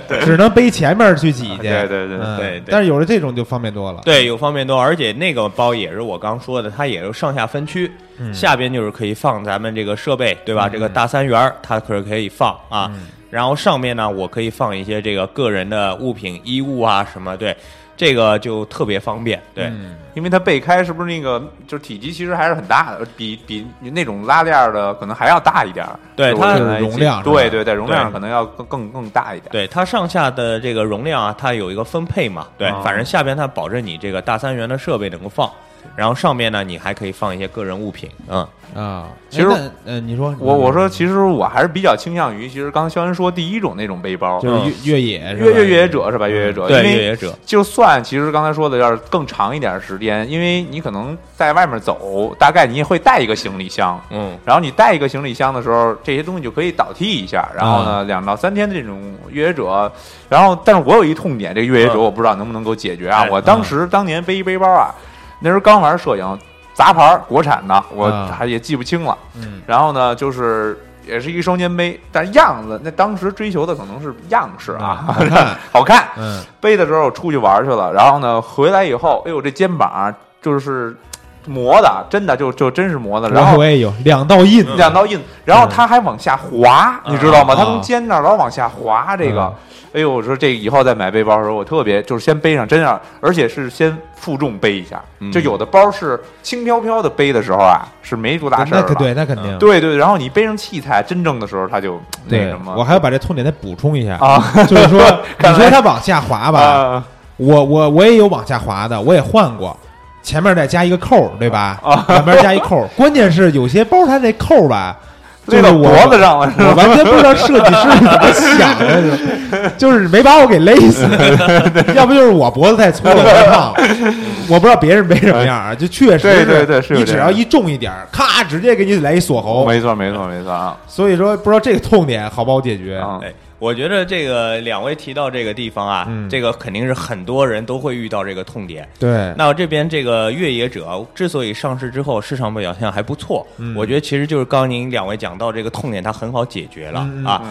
背，只能背前面去挤去。对对对对但是有了这种就方便多了。对，有方便多，而且那个包也是我刚说的，它也是上下分区，下边就是可以放咱们这个设备，对吧？这个大三元它可是可以放啊，然后上面呢，我可以放一些这个个人的物品、衣物啊什么，对，这个就特别方便，对。嗯因为它背开是不是那个就是体积其实还是很大的，比比那种拉链的可能还要大一点儿。对它容量对对对，容量可能要更更更大一点。对它上下的这个容量啊，它有一个分配嘛，对，哦反正下边它保证你这个大三元的设备能够放，然后上面呢，你还可以放一些个人物品，嗯，啊，其实呃，你说我我说，其实我还是比较倾向于，其实刚才肖恩说第一种那种背包，就是越越野是吧越越越野者是吧？越野者，对，因为越野者，就算其实刚才说的要是更长一点的时间，因为你可能在外面走，大概你也会带一个行李箱，嗯，然后你带一个行李箱的时候，这些东西就可以倒替一下。然后呢，两到三天的这种越野者，然后但是我有一痛点，这个越野者嗯我不知道能不能够解决啊。哎我当时当年背一背包啊，那时候刚玩摄影，杂牌儿国产的，我啊还也记不清了。嗯然后呢，就是也是一双肩背，但是样子那当时追求的可能是样式啊，好看，好看。嗯背的时候出去玩去了，然后呢回来以后，哎呦这肩膀就是磨的，真的就就真是磨的，然后我我也有两道印，两道印，然后它还往下滑，嗯。你知道吗？啊它从肩那儿老往下滑，这个。嗯，哎呦，我说这以后再买背包的时候，我特别就是先背上，真要，而且是先负重背一下，嗯。就有的包是轻飘飘的背的时候啊，是没多大事儿对，那肯定。对对，然后你背上器材，真正的时候它就那什么，我还要把这痛点再补充一下，啊。就是说，你说它往下滑吧，啊。我我我也有往下滑的，我也换过，前面再加一个扣，对吧？啊。两边加一扣，关键是有些包它这扣儿吧，就勒到脖子上了，我完全不知道设计师怎么想的，就就是没把我给勒死，要不就是我脖子太粗了太胖了，我不知道别人没什么样啊，就确实对对对是你只要一重一点，咔，直接给你来一锁喉，没错没错没错啊。所以说不知道这个痛点好不好解决。啊！哎，我觉得这个两位提到这个地方啊，嗯这个肯定是很多人都会遇到这个痛点。对，那我这边这个越野者之所以上市之后市场表现还不错，嗯我觉得其实就是刚刚您两位讲到这个痛点，它很好解决了、啊。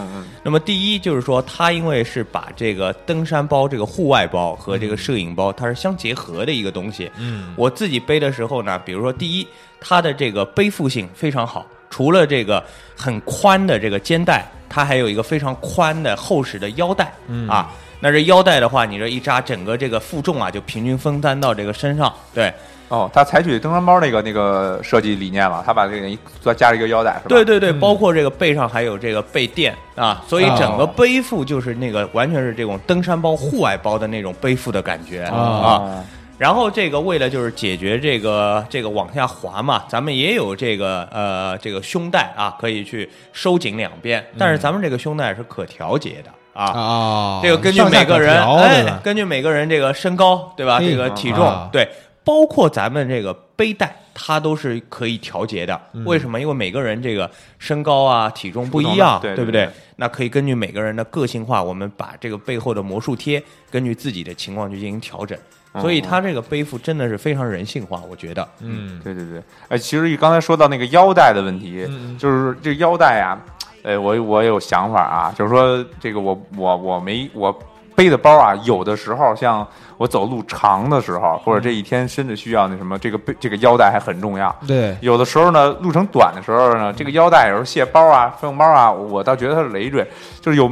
那么第一就是说，它因为是把这个登山包、这个户外包和这个摄影包，它是相结合的一个东西。嗯我自己背的时候呢，比如说第一，它的这个背负性非常好，除了这个很宽的这个肩带，它还有一个非常宽的厚实的腰带、嗯啊。那这腰带的话，你这一扎，整个这个负重啊就平均分担到这个身上。对，哦，他采取登山包那个那个设计理念了，他把这个一再加了一个腰带，是吧？对对对，包括这个背上还有这个背垫啊，所以整个背负就是那个完全是这种登山包、户外包的那种背负的感觉啊。啊，然后这个为了就是解决这个这个往下滑嘛，咱们也有这个呃这个胸带啊，可以去收紧两边，但是咱们这个胸带是可调节的啊。啊，这个根据每个人，哎，根据每个人这个身高，对吧？哎这个体重，啊对，包括咱们这个背带，它都是可以调节的。嗯为什么？因为每个人这个身高啊、体重不一不样，对不对对那可以根据每个人的个性化，我们把这个背后的魔术贴，根据自己的情况去进行调整。所以它这个背负真的是非常人性化，我觉得。嗯，对对对，哎，其实刚才说到那个腰带的问题，就是这腰带啊，哎，我我有想法啊，就是说这个我我我没我背的包啊，有的时候像我走路长的时候，或者这一天甚至需要那什么，这个背这个腰带还很重要。对，有的时候呢，路程短的时候呢，这个腰带有时候卸包啊、费用包啊，我倒觉得它是累赘。就是有，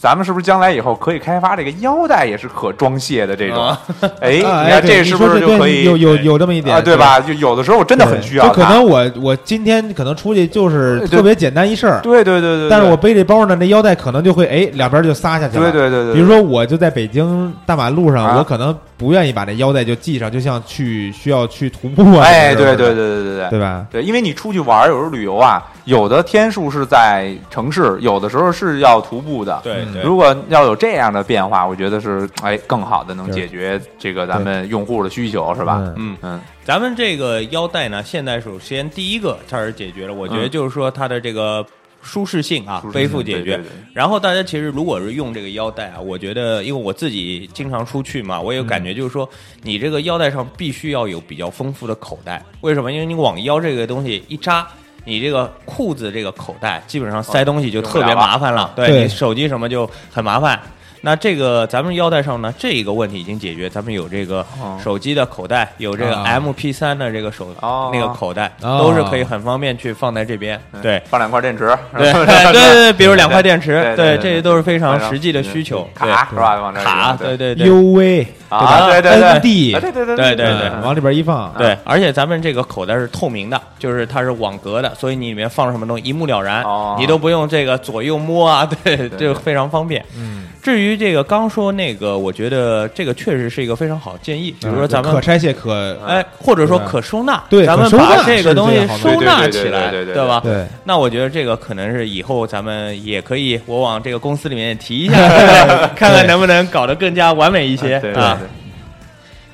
咱们是不是将来以后可以开发这个腰带也是可装卸的这种？啊哎，啊 你看这是不是就可以有有有这么一点啊？对？吧？就有的时候我真的很需要，就可能我我今天可能出去就是特别简单一事儿，对对对对，但是我背这包呢，那腰带可能就会哎两边就撒下去了。对对对对，比如说，我就在北京大马路上，啊我可能不愿意把这腰带就系上，就像去需要去徒步啊，哎，对对对对对对对吧？对，因为你出去玩儿，有时候旅游啊，有的天数是在城市，有的时候是要徒步的。嗯对对。如果要有这样的变化，我觉得是哎更好的能解决这个咱们用户的需求，是吧？嗯嗯，嗯，咱们这个腰带呢，现在首先第一个它是解决了，我觉得嗯就是说它的这个舒适性啊，背负解决对对对。然后大家其实如果是用这个腰带啊，我觉得因为我自己经常出去嘛，我有感觉就是说，你这个腰带上必须要有比较丰富的口袋。为什么？因为你往腰这个东西一扎。你这个裤子这个口袋基本上塞东西就特别麻烦了，对对。你手机什么就很麻烦。那这个咱们腰带上呢，这一个问题已经解决，咱们有这个哦手机的口袋，有这个啊 MP 三的这个手哦那个口袋，哦都是可以很方便去放在这边。对放两块电池，对 对对对，比如两块电池对，对对这些都是非常实际的需求。卡是吧？往这儿卡，对对对。U V 啊，对对对 N D 啊对对对对对对嗯往里边一放，对，而且咱们这个口袋是透明的，就是它是网格的，所以你里面放什么东西一目了然，哦你都不用这个左右摸啊，对，就非常方便。嗯，至于这个刚说那个，我觉得这个确实是一个非常好的建议，比如说咱们可拆卸可哎，或者说可收纳，对咱们把这个东西收纳起来，对吧？对那我觉得这个可能是以后咱们也可以，我往这个公司里面提一下，看看能不能搞得更加完美一些啊。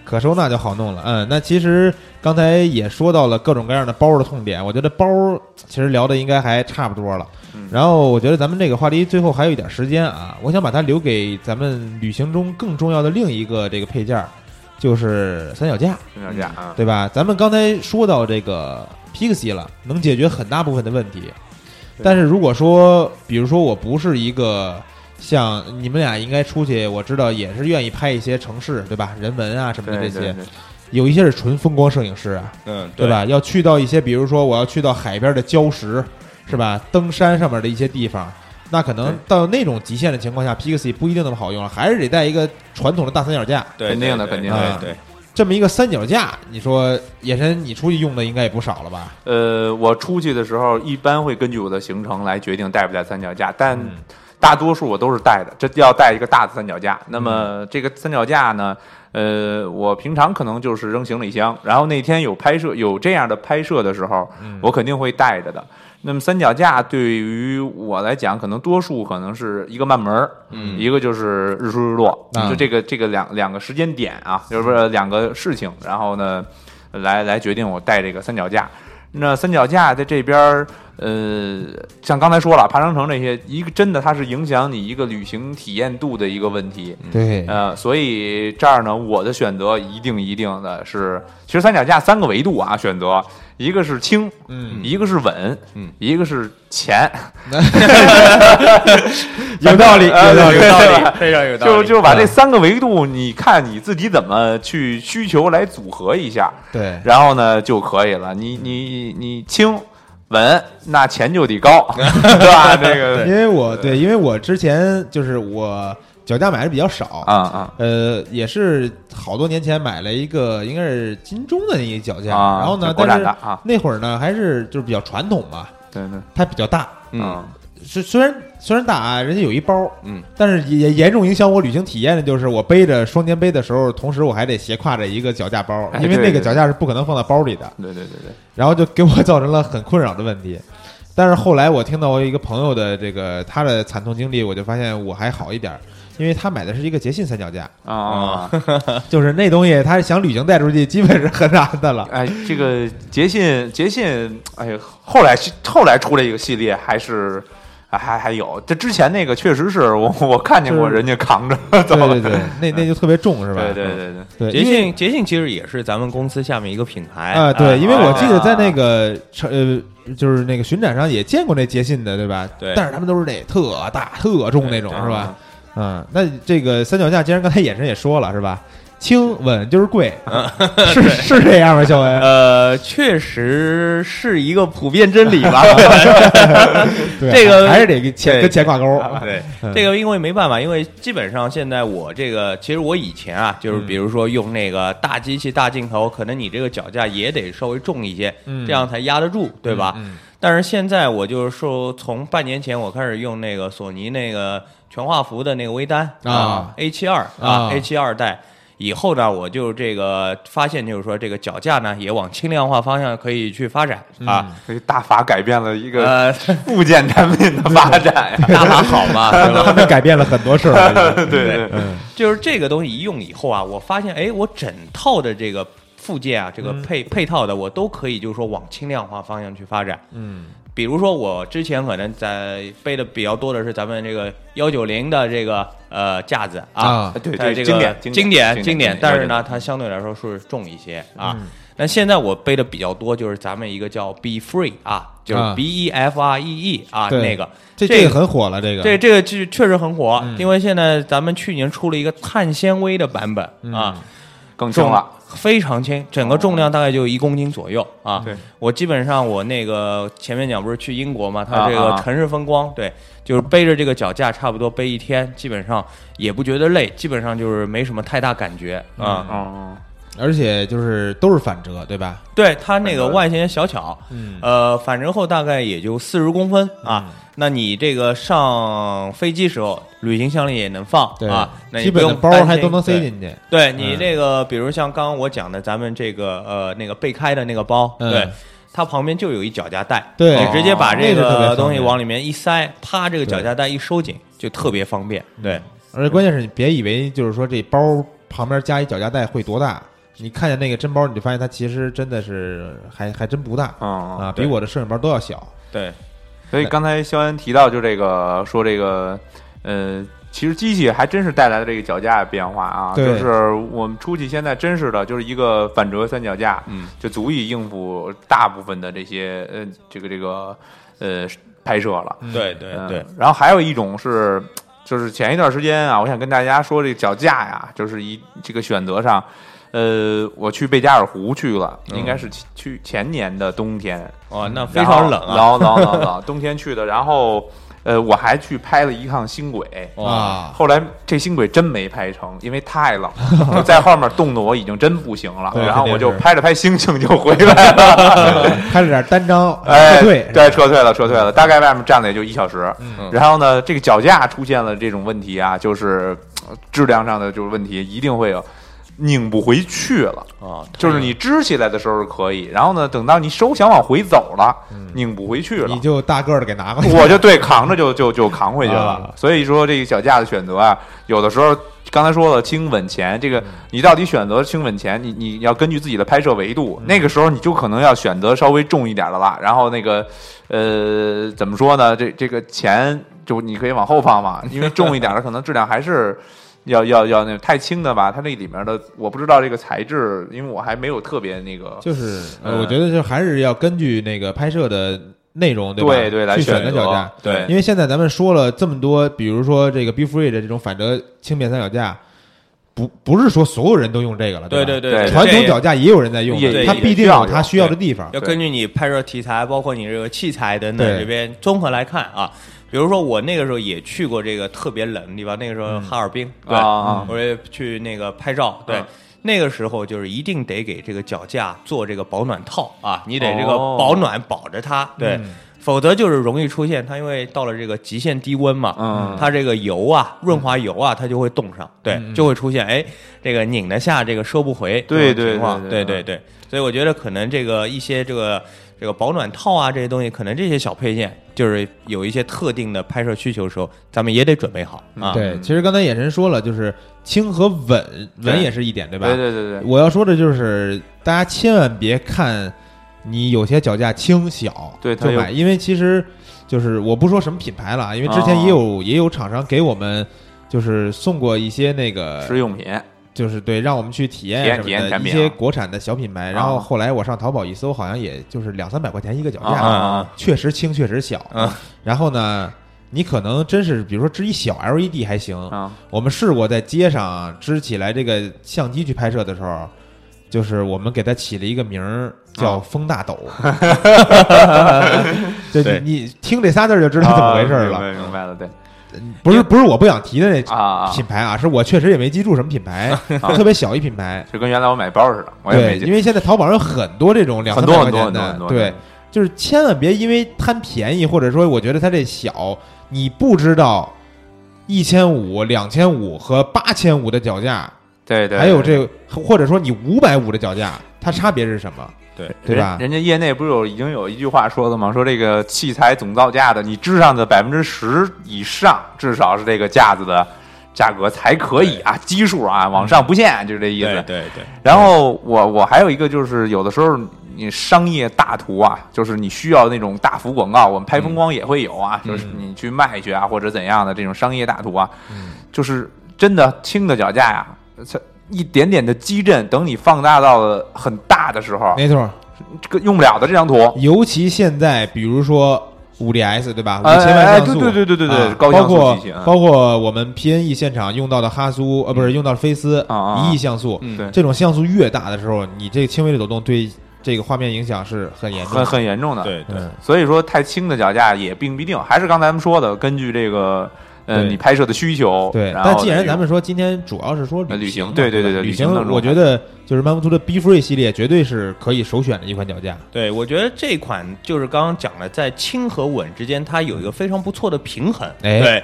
可收纳就好弄了。嗯，那其实刚才也说到了各种各样的包的痛点，我觉得包其实聊的应该还差不多了。嗯然后我觉得咱们这个话题最后还有一点时间啊，我想把它留给咱们旅行中更重要的另一个这个配件儿，就是三脚架，三脚架啊，对吧？咱们刚才说到这个 Pixie 了，能解决很大部分的问题。但是如果说，比如说我不是一个像你们俩应该出去，我知道也是愿意拍一些城市，对吧？人文啊什么的这些，对对对有一些是纯风光摄影师啊，嗯，对？吧？要去到一些，比如说我要去到海边的礁石，是吧？登山上面的一些地方，那可能到那种极限的情况下，Pixie 不一定那么好用了，还是得带一个传统的大三脚架。对，肯定的肯定的对对。这么一个三脚架，你说野神你出去用的应该也不少了吧？呃，我出去的时候一般会根据我的行程来决定带不带三脚架，但嗯大多数我都是带的，这要带一个大的三脚架。那么这个三脚架呢，呃，我平常可能就是扔行李箱，然后那天有拍摄有这样的拍摄的时候，我肯定会带着的。那么三脚架对于我来讲，可能多数可能是一个慢门儿，嗯一个就是日出日落，啊就这个这个两两个时间点啊，就是说两个事情，然后呢，来来决定我带这个三脚架。那三脚架在这边儿，呃，像刚才说了，爬长城这些，一个真的它是影响你一个旅行体验度的一个问题。对呃，所以这儿呢，我的选择一定一定的是，其实三脚架三个维度啊，选择一个是轻，嗯，一个是稳，嗯，一个是钱，有道理，呃有道理，有道理，非常有道理。就就把这嗯三个维度，你看你自己怎么去需求来组合一下，对，然后呢就可以了。你你你轻稳，那钱就得高，对吧？这个因为我对，因为我之前就是我脚架买的比较少。啊啊。呃，也是好多年前买了一个，应该是金钟的那一脚架，啊然后呢，但是那会儿呢还是就是比较传统嘛，对对，它比较大，嗯，虽虽然虽然大啊，人家有一包，嗯，但是也也严重影响我旅行体验的就是我背着双肩背的时候，同时我还得斜挎着一个脚架包，哎因为那个脚架是不可能放在包里的，对对对对，然后就给我造成了很困扰的问题。但是后来我听到我一个朋友的这个他的惨痛经历，我就发现我还好一点儿，因为他买的是一个捷信三脚架，啊啊，就是那东西他想旅行带出去，基本是很难的了。哎，这个捷信捷信，哎呀，后来后来出了一个系列，还是。还还还有，这之前那个确实是我我看见过人家扛着走对对 对，那那就特别重是吧？对对对对，捷信捷信其实也是咱们公司下面一个品牌啊，对，因为我记得在那啊个呃，就是那个巡展上也见过那捷信的，对吧？对但是他们都是那特大特重那种，是吧？嗯，那这个三脚架，既然刚才眼神也说了，是吧？轻稳就是贵，是是这样吗？小文？呃，确实是一个普遍真理吧。对这个还是得跟钱跟钱挂钩。对嗯，这个因为没办法，因为基本上现在我这个，其实我以前啊，就是嗯比如说用那个大机器、大镜头，可能你这个脚架也得稍微重一些，嗯这样才压得住，对吧？嗯但是现在我就是说，从半年前我开始用那个索尼那个全画幅的那个微单啊，A 七二啊啊，A 七二代。以后呢，我就这个发现，就是说这个脚架呢，也往轻量化方向可以去发展啊。所以大法改变了一个呃，附件产品的发展呀。大法好嘛，对吧？他们改变了很多事儿。对对，嗯就是这个东西一用以后啊，我发现，哎，我整套的这个附件啊，这个配、配套的，我都可以就是说往轻量化方向去发展。嗯。比如说，我之前可能在背的比较多的是咱们这个幺九零的这个呃架子啊，啊对它这个对经典经经典经典但是呢，它相对来说是重一些啊。嗯。那现在我背的比较多，就是咱们一个叫 Be Free 啊，就是啊。B E F R E E 啊，对那个。这这这个很火了，这个。这这个确确实很火，嗯。因为现在咱们去年出了一个碳纤维的版本、嗯。啊，更轻了。非常轻，整个重量大概就一公斤左右啊。对，我基本上我那个前面讲不是去英国嘛，它这个城市风光，对，就是背着这个脚架差不多背一天，基本上也不觉得累，基本上就是没什么太大感觉啊。嗯，而且就是都是反折，对吧？对，它那个外形小巧，嗯呃，反折后大概也就四十公分啊。那你这个上飞机时候，旅行箱里也能放对啊，那基本的包还都能塞进去。对你嗯这个，比如像刚刚我讲的，咱们这个呃那个备开的那个包，嗯对，它旁边就有一脚夹带，对你直接把这个东西往里面一塞，啪，这个脚对架带一收紧，就特别方便。对，而且关键是你别以为就是说这包旁边加一脚夹带会多大，你看见那个真包，你就发现它其实真的是还还真不大嗯啊，比我的摄影包都要小。对，所以刚才肖恩提到，就这个说这个，呃，其实机器还真是带来了这个脚架的变化啊。就是我们出去现在真是的，就是一个反折三脚架，嗯，就足以应付大部分的这些呃这个这个呃拍摄了。对对嗯对，然后还有一种是，就是前一段时间啊，我想跟大家说，这个脚架呀，就是一这个选择上，呃，我去贝加尔湖去了，嗯应该是去去前年的冬天，哦，那非常冷啊，冷冷冷冷，冬天去的。然后，呃，我还去拍了一趟星轨。哇，啊，后来这星轨真没拍成，因为太冷了，在后面冻得我已经真不行了。然后我就拍了拍星星就回来了。拍了点单张，哎，撤退，对，撤退了，撤退了，大概外面站了也就一小时。嗯然后呢，这个脚架出现了这种问题啊，就是呃质量上的就是问题，一定会有拧不回去了。啊，就是你支起来的时候可以，然后呢，等到你手想往回走了，拧不回去了你。就大个儿的给拿过去。我就对扛着就就就 扛回去了啊。所以说这个脚架的选择啊，有的时候刚才说了轻稳前，这个嗯你到底选择轻稳前，你你要根据自己的拍摄维度，嗯那个时候你就可能要选择稍微重一点的了。然后那个呃怎么说呢？这这个钱就你可以往后放嘛，因为重一点的 可能质量还是。要要要那太轻的吧，它那里面的我不知道这个材质，因为我还没有特别那个，就是，呃，嗯我觉得就还是要根据那个拍摄的内容，对吧？对对来去选选择择脚架。对因为现在咱们说了这么多，比如说这个 Be Free 的这种反折轻便三脚架，不不是说所有人都用这个了，吧？对对对，对传统脚架也有人在用它也必定有它需要的地方。要根据你拍摄题材，包括你这个器材等等这边综合来看啊。比如说我那个时候也去过这个特别冷的地方，那个时候哈尔滨，对，我也去那个拍照，对。嗯。那个时候就是一定得给这个脚架做这个保暖套啊，你得这个哦。保暖保着它，对，否则就是容易出现它因为到了这个极限低温嘛，嗯。它这个油啊、润滑油啊，它就会冻上，对，就会出现哎，这个拧得下，这个收不回这种情况，对对对对对，所以我觉得可能这个一些这个这个保暖套啊这些东西，可能这些小配件就是有一些特定的拍摄需求的时候，咱们也得准备好啊。对，其实刚才眼神说了，就是轻和稳，稳也是一点，对吧？对对对对，我要说的就是，大家千万别看你有些脚架轻小对它有就买，因为其实就是我不说什么品牌了啊，因为之前也有、也有厂商给我们就是送过一些那个试用品，就是对，让我们去体验体验什么的一些国产的小品牌。然后啊后来我上淘宝一搜，好像也就是两三百块钱一个脚架，确实轻，确实小。啊然后呢，你可能真是比如说支一小 LED 还行，啊。我们试过在街上支起来这个相机去拍摄的时候，就是我们给它起了一个名儿叫啊“风大斗 ”，就 对你你听这仨字儿就知道怎么回事了。明白了，对不是不是我不想提的那品牌啊，是我确实也没记住什么品牌，特别小一品牌。就跟原来我买包似的，我也对，没记因为现在淘宝上有很多这种两三百块钱的，对，就是千万别因为贪便宜，或者说我觉得它这小，你不知道一千五、两千五和八千五的脚架，对对，还有这个，或者说你五百五的脚架，它差别是什么？对。对吧？人人家业内不是有已经有一句话说的吗？说这个器材总造价的，你支上的百分之十以上，至少是这个架子的价格才可以啊，基数啊，往上不限，就是这意思。对对对，然后我我还有一个就是，有的时候你商业大图啊，就是你需要那种大幅广告，我们拍风光也会有啊，就是你去卖去啊或者怎样的这种商业大图啊，就是真的轻的脚架呀、它一点点的激震，等你放大到了很大的时候，没错，这个用不了的这张图。尤其现在，比如说五 DS 对吧？五哎千万像素，哎对对对对对对啊高像素包括机器啊包括我们 PNE 现场用到的哈苏，呃，不是用到的菲斯一亿像素，这种像素越大的时候，你这个轻微的抖动对这个画面影响是很严重很的。很严重的。对对嗯，所以说太轻的脚架也并不一定，还是刚才咱们说的，根据这个呃你拍摄的需求。对，但既然咱们说今天主要是说呃旅行对对对对吧旅旅行我觉得就是曼福图的 B Free 系列绝对是可以首选的一款脚架。对，我觉得这款就是刚刚讲了，在轻和稳之间，它有一个非常不错的平衡。哎对，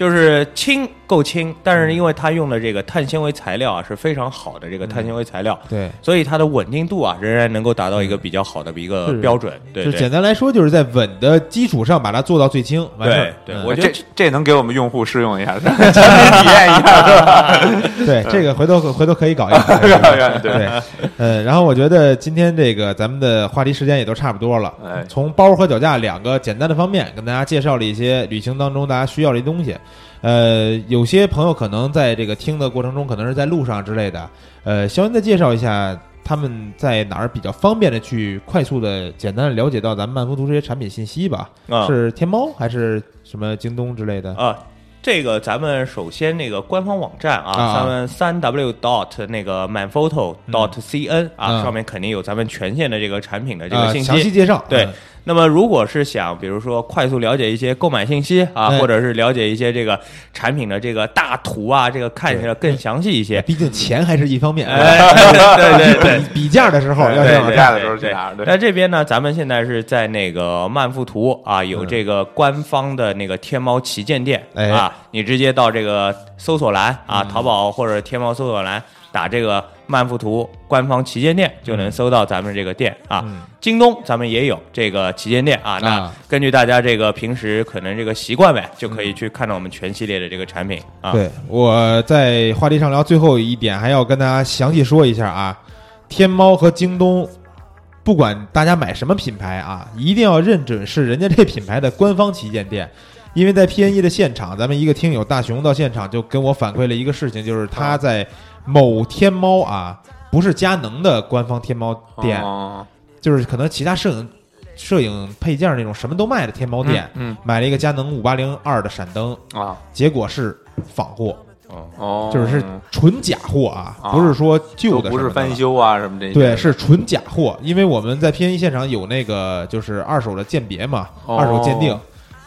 就是轻够轻，但是因为它用的这个碳纤维材料啊是非常好的这个碳纤维材料，对，所以它的稳定度啊仍然能够达到一个比较好的一个标准。对就简单来说，就是在稳的基础上把它做到最轻，完事儿对。对嗯我觉得这这能给我们用户试用一下，体验一下，是吧？对这个回头回头可以搞一搞。对对，呃，然后我觉得今天这个咱们的话题时间也都差不多了。哎从包和脚架两个简单的方面跟大家介绍了一些旅行当中大家需要的东西。呃，有些朋友可能在这个听的过程中，可能是在路上之类的。呃，肖恩再介绍一下他们在哪儿比较方便的去快速的、简单的了解到咱们曼福图这些产品信息吧？啊是天猫还是什么京东之类的？啊，这个咱们首先那个官方网站啊，啊咱们三 w dot 那个 manphoto dot cn 啊，嗯上面肯定有咱们全线的这个产品的这啊个信息。详细介绍。对嗯，那么如果是想，比如说快速了解一些购买信息啊，哎。或者是了解一些这个产品的这个大图啊，这个看起来更详细一些。毕竟钱还是一方面。哎，对对 对。比价的时候要对这样对价的时候对去哪儿对。那这边呢，咱们现在是在那个曼富图啊，有这个官方的那个天猫旗舰店哎。啊，你直接到这个搜索栏啊，淘宝或者天猫搜索栏打这个曼富图官方旗舰店，就能搜到咱们这个店啊。京东咱们也有这个旗舰店啊，那啊根据大家这个平时可能这个习惯呗，就可以去看到我们全系列的这个产品啊。对，我在话题上聊最后一点，还要跟大家详细说一下啊，天猫和京东，不管大家买什么品牌啊，一定要认准是人家这品牌的官方旗舰店。因为在 PNE 的现场，咱们一个听友大熊到现场就跟我反馈了一个事情，就是他在某天猫啊，不是佳能的官方天猫店，哦。就是可能其他摄影摄影配件那种什么都卖的天猫店，嗯买了一个佳能五八零二的闪灯，啊。结果是仿货。哦，就是是纯假货啊，啊。不是说旧的不是翻。修啊什么这些，对，是纯假货，因为我们在 PNE 现场有那个就是二手的鉴别嘛，哦。二手鉴定，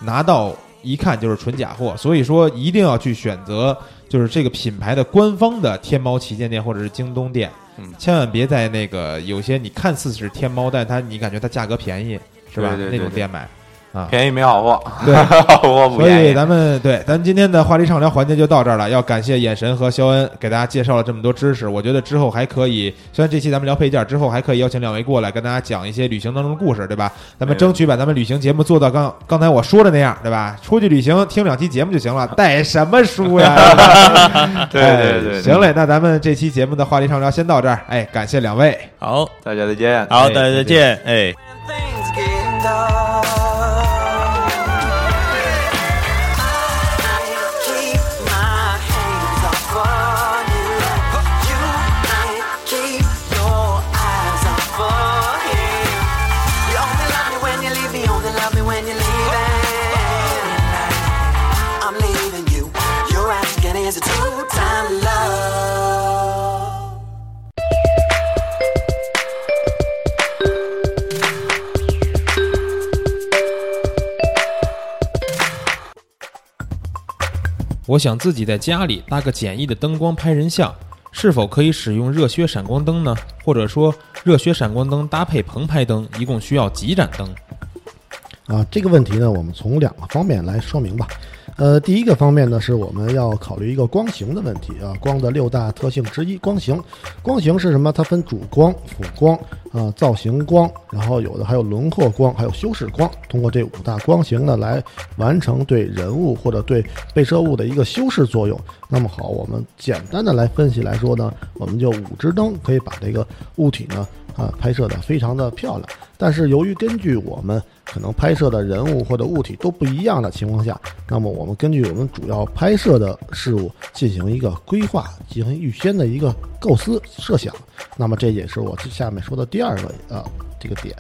拿到一看就是纯假货。所以说一定要去选择就是这个品牌的官方的天猫旗舰店或者是京东店，嗯千万别在那个有些你看似是天猫，但它你感觉它价格便宜是吧？对对对对那种店买啊，便宜没好货，对。好货不所以便宜。咱们对咱今天的话题畅聊环节就到这儿了。要感谢眼神和肖恩给大家介绍了这么多知识，我觉得之后还可以，虽然这期咱们聊配件，之后还可以邀请两位过来跟大家讲一些旅行当中的故事，对吧？咱们争取把咱们旅行节目做到刚刚才我说的那样，对吧？出去旅行听两期节目就行了，带什么书呀？对哎对对，行嘞，那咱们这期节目的话题畅聊先到这儿，哎，感谢两位。好，大家再见。好，哎大家再见，哎。things get dark. 我想自己在家里搭个简易的灯光拍人像，是否可以使用热靴闪光灯呢？或者说，热靴闪光灯搭配棚拍灯，一共需要几盏灯？啊，这个问题呢，我们从两个方面来说明吧。呃，第一个方面呢，是我们要考虑一个光型的问题啊，光的六大特性之一，光型。光型是什么？它分主光、辅光啊、造型光，然后有的还有轮廓光，还有修饰光。通过这五大光型呢，来完成对人物或者对被摄物的一个修饰作用。那么好，我们简单的来分析来说呢，我们就五支灯可以把这个物体呢啊拍摄的非常的漂亮。但是由于根据我们可能拍摄的人物或者物体都不一样的情况下，那么我们根据我们主要拍摄的事物进行一个规划，进行预先的一个构思设想。那么这也是我下面说的第二个啊这个点。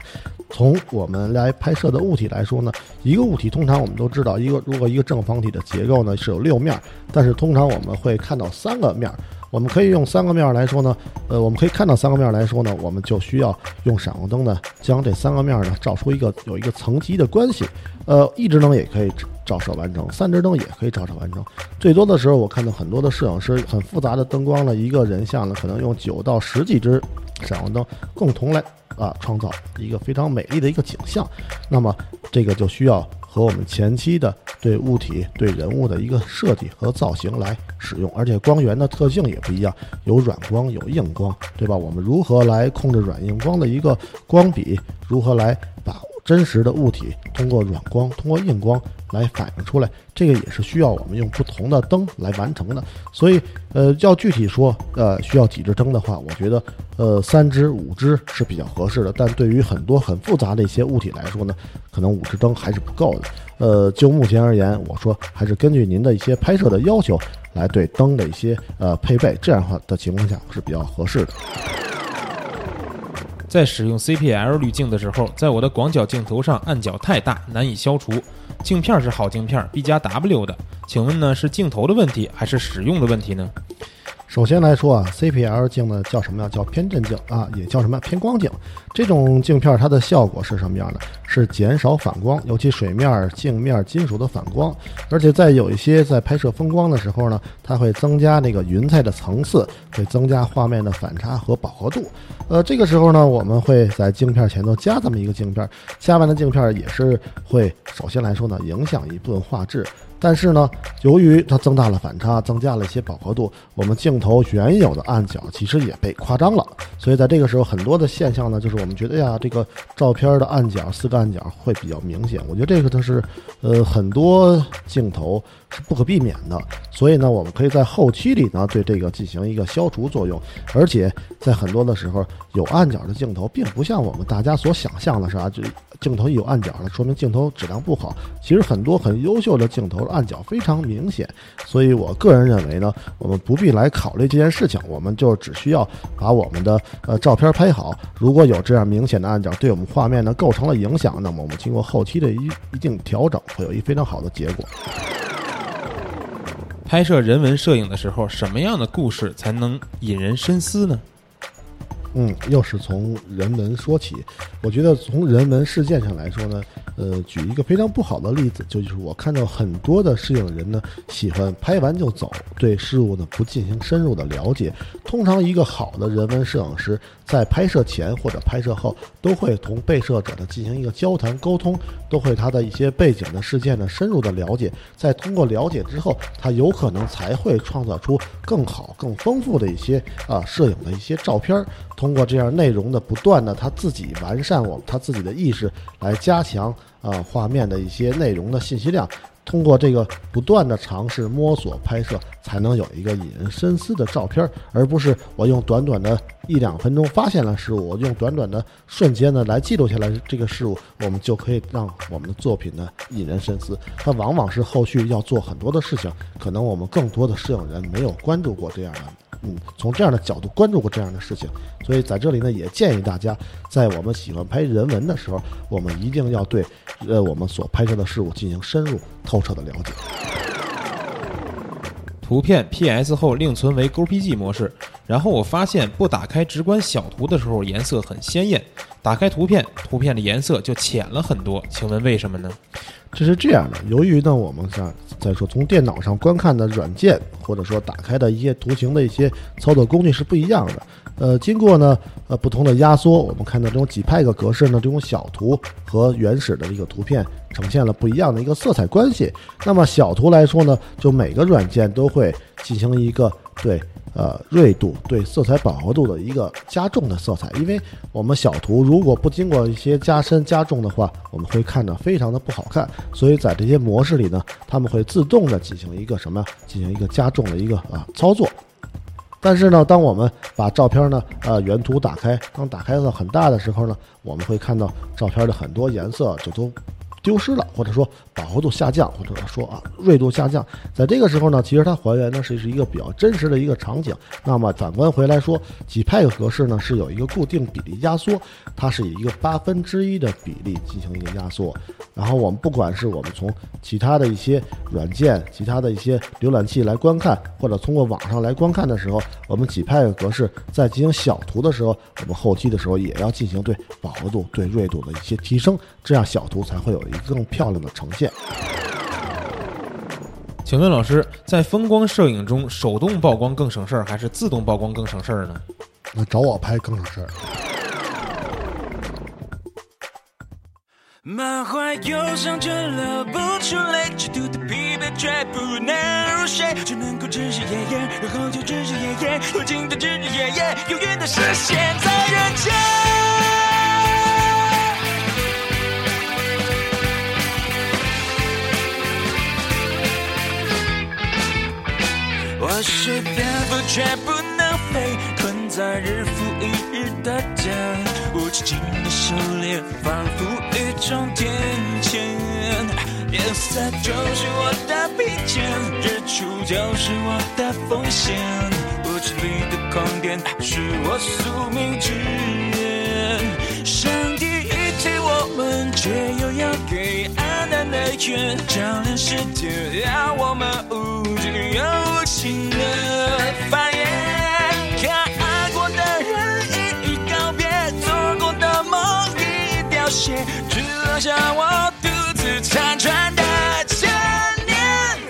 从我们来拍摄的物体来说呢，一个物体通常我们都知道，一个如果一个正方体的结构呢是有六面，但是通常我们会看到三个面儿。我们可以用三个面来说呢，呃，我们可以看到三个面来说呢，我们就需要用闪光灯呢，将这三个面呢照出一个有一个层级的关系。呃，一支灯也可以照射完成，三支灯也可以照射完成。最多的时候，我看到很多的摄影师很复杂的灯光呢，一个人像呢，可能用九到十几支闪光灯共同来啊创造一个非常美丽的一个景象。那么这个就需要和我们前期的对物体、对人物的一个设计和造型来使用，而且光源的特性也不一样，有软光，有硬光，对吧？我们如何来控制软硬光的一个光比？如何来把真实的物体通过软光、通过硬光来反映出来？这个也是需要我们用不同的灯来完成的。所以，呃，要具体说，呃，需要几支灯的话，我觉得，呃，三支、五支是比较合适的。但对于很多很复杂的一些物体来说呢，可能五支灯还是不够的。呃，就目前而言，我说还是根据您的一些拍摄的要求来对灯的一些呃配备，这样的话的情况下是比较合适的。在使用 CPL 滤镜的时候，在我的广角镜头上暗角太大，难以消除。镜片是好镜片，B 加 W 的，请问呢是镜头的问题还是使用的问题呢？首先来说啊，CPL 镜呢叫什么呀？叫偏振镜啊，也叫什么偏光镜。这种镜片它的效果是什么样的？是减少反光，尤其水面、镜面、金属的反光。而且在有一些在拍摄风光的时候呢，它会增加那个云彩的层次，会增加画面的反差和饱和度。呃，这个时候呢，我们会在镜片前头加这么一个镜片，加完的镜片也是会首先来说呢，影响一部分画质。但是呢，由于它增大了反差，增加了一些饱和度，我们镜头原有的暗角其实也被夸张了。所以在这个时候，很多的现象呢，就是我们觉得呀，这个照片的暗角四个暗角会比较明显。我觉得这个它是，呃，很多镜头是不可避免的。所以呢，我们可以在后期里呢对这个进行一个消除作用。而且在很多的时候，有暗角的镜头并不像我们大家所想象的是啊，就镜头一有暗角了，说明镜头质量不好。其实很多很优秀的镜头暗角非常明显，所以我个人认为呢，我们不必来考虑这件事情，我们就只需要把我们的呃照片拍好。如果有这样明显的暗角对我们画面呢构成了影响，那么我们经过后期的一一定调整，会有一非常好的结果。拍摄人文摄影的时候，什么样的故事才能引人深思呢？嗯，又是从人文说起。我觉得从人文事件上来说呢，呃，举一个非常不好的例子，就是我看到很多的摄影人呢，喜欢拍完就走，对事物呢不进行深入的了解。通常一个好的人文摄影师在拍摄前或者拍摄后，都会同被摄者呢进行一个交谈沟通，都会他的一些背景的事件呢深入的了解。在通过了解之后，他有可能才会创造出更好、更丰富的一些啊摄影的一些照片儿。通过这样内容的不断的他自己完善我们他自己的意识，来加强啊画面的一些内容的信息量。通过这个不断的尝试摸索拍摄，才能有一个引人深思的照片，而不是我用短短的一两分钟发现了事物，我用短短的瞬间呢来记录下来这个事物，我们就可以让我们的作品呢引人深思。它往往是后续要做很多的事情，可能我们更多的摄影人没有关注过这样的。嗯，从这样的角度关注过这样的事情，所以在这里呢，也建议大家，在我们喜欢拍人文的时候，我们一定要对，呃，我们所拍摄的事物进行深入透彻的了解。图片 PS 后另存为 GPG 模式，然后我发现不打开直观小图的时候颜色很鲜艳，打开图片，图片的颜色就浅了很多，请问为什么呢？这是这样的，由于呢，我们像再说从电脑上观看的软件，或者说打开的一些图形的一些操作工具是不一样的。呃，经过呢呃不同的压缩，我们看到这种几派个格式呢，这种小图和原始的一个图片呈现了不一样的一个色彩关系。那么小图来说呢，就每个软件都会进行一个对呃锐度、对色彩饱和度的一个加重的色彩，因为我们小图如果不经过一些加深加重的话，我们会看着非常的不好看。所以在这些模式里呢，他们会自动的进行一个什么？进行一个加重的一个啊操作。但是呢，当我们把照片呢，呃，原图打开，当打开到很大的时候呢，我们会看到照片的很多颜色就都丢失了，或者说饱和度下降，或者说啊锐度下降。在这个时候呢，其实它还原呢是是一个比较真实的一个场景。那么反观回来说，几派格式呢是有一个固定比例压缩，它是以一个八分之一的比例进行一个压缩。然后我们不管是我们从其他的一些软件、其他的一些浏览器来观看，或者通过网上来观看的时候，我们几派格式在进行小图的时候，我们后期的时候也要进行对饱和度、对锐度的一些提升，这样小图才会有一个更漂亮的呈现。请问老师，在风光摄影中，手动曝光更省事儿，还是自动曝光更省事儿呢？那找我拍更省事儿。满怀忧伤却流不出泪，极度的疲惫却不能入睡，只能够日日夜夜，然后就日日夜夜，无尽的日日夜夜，永远的实现在人间。我是蝙蝠却不能飞，困在日复一日的家，无止境的狩猎，仿佛一种天谴。夜色就是我的披肩，日出就是我的奉献，屋子里的光点是我宿命之源。上帝遗弃我们，却又要给爱的愿，照亮世界，让我们无惧又无情的繁衍。看爱过的人一一告别，做过的梦一一凋谢，只留下我独自残喘的千年，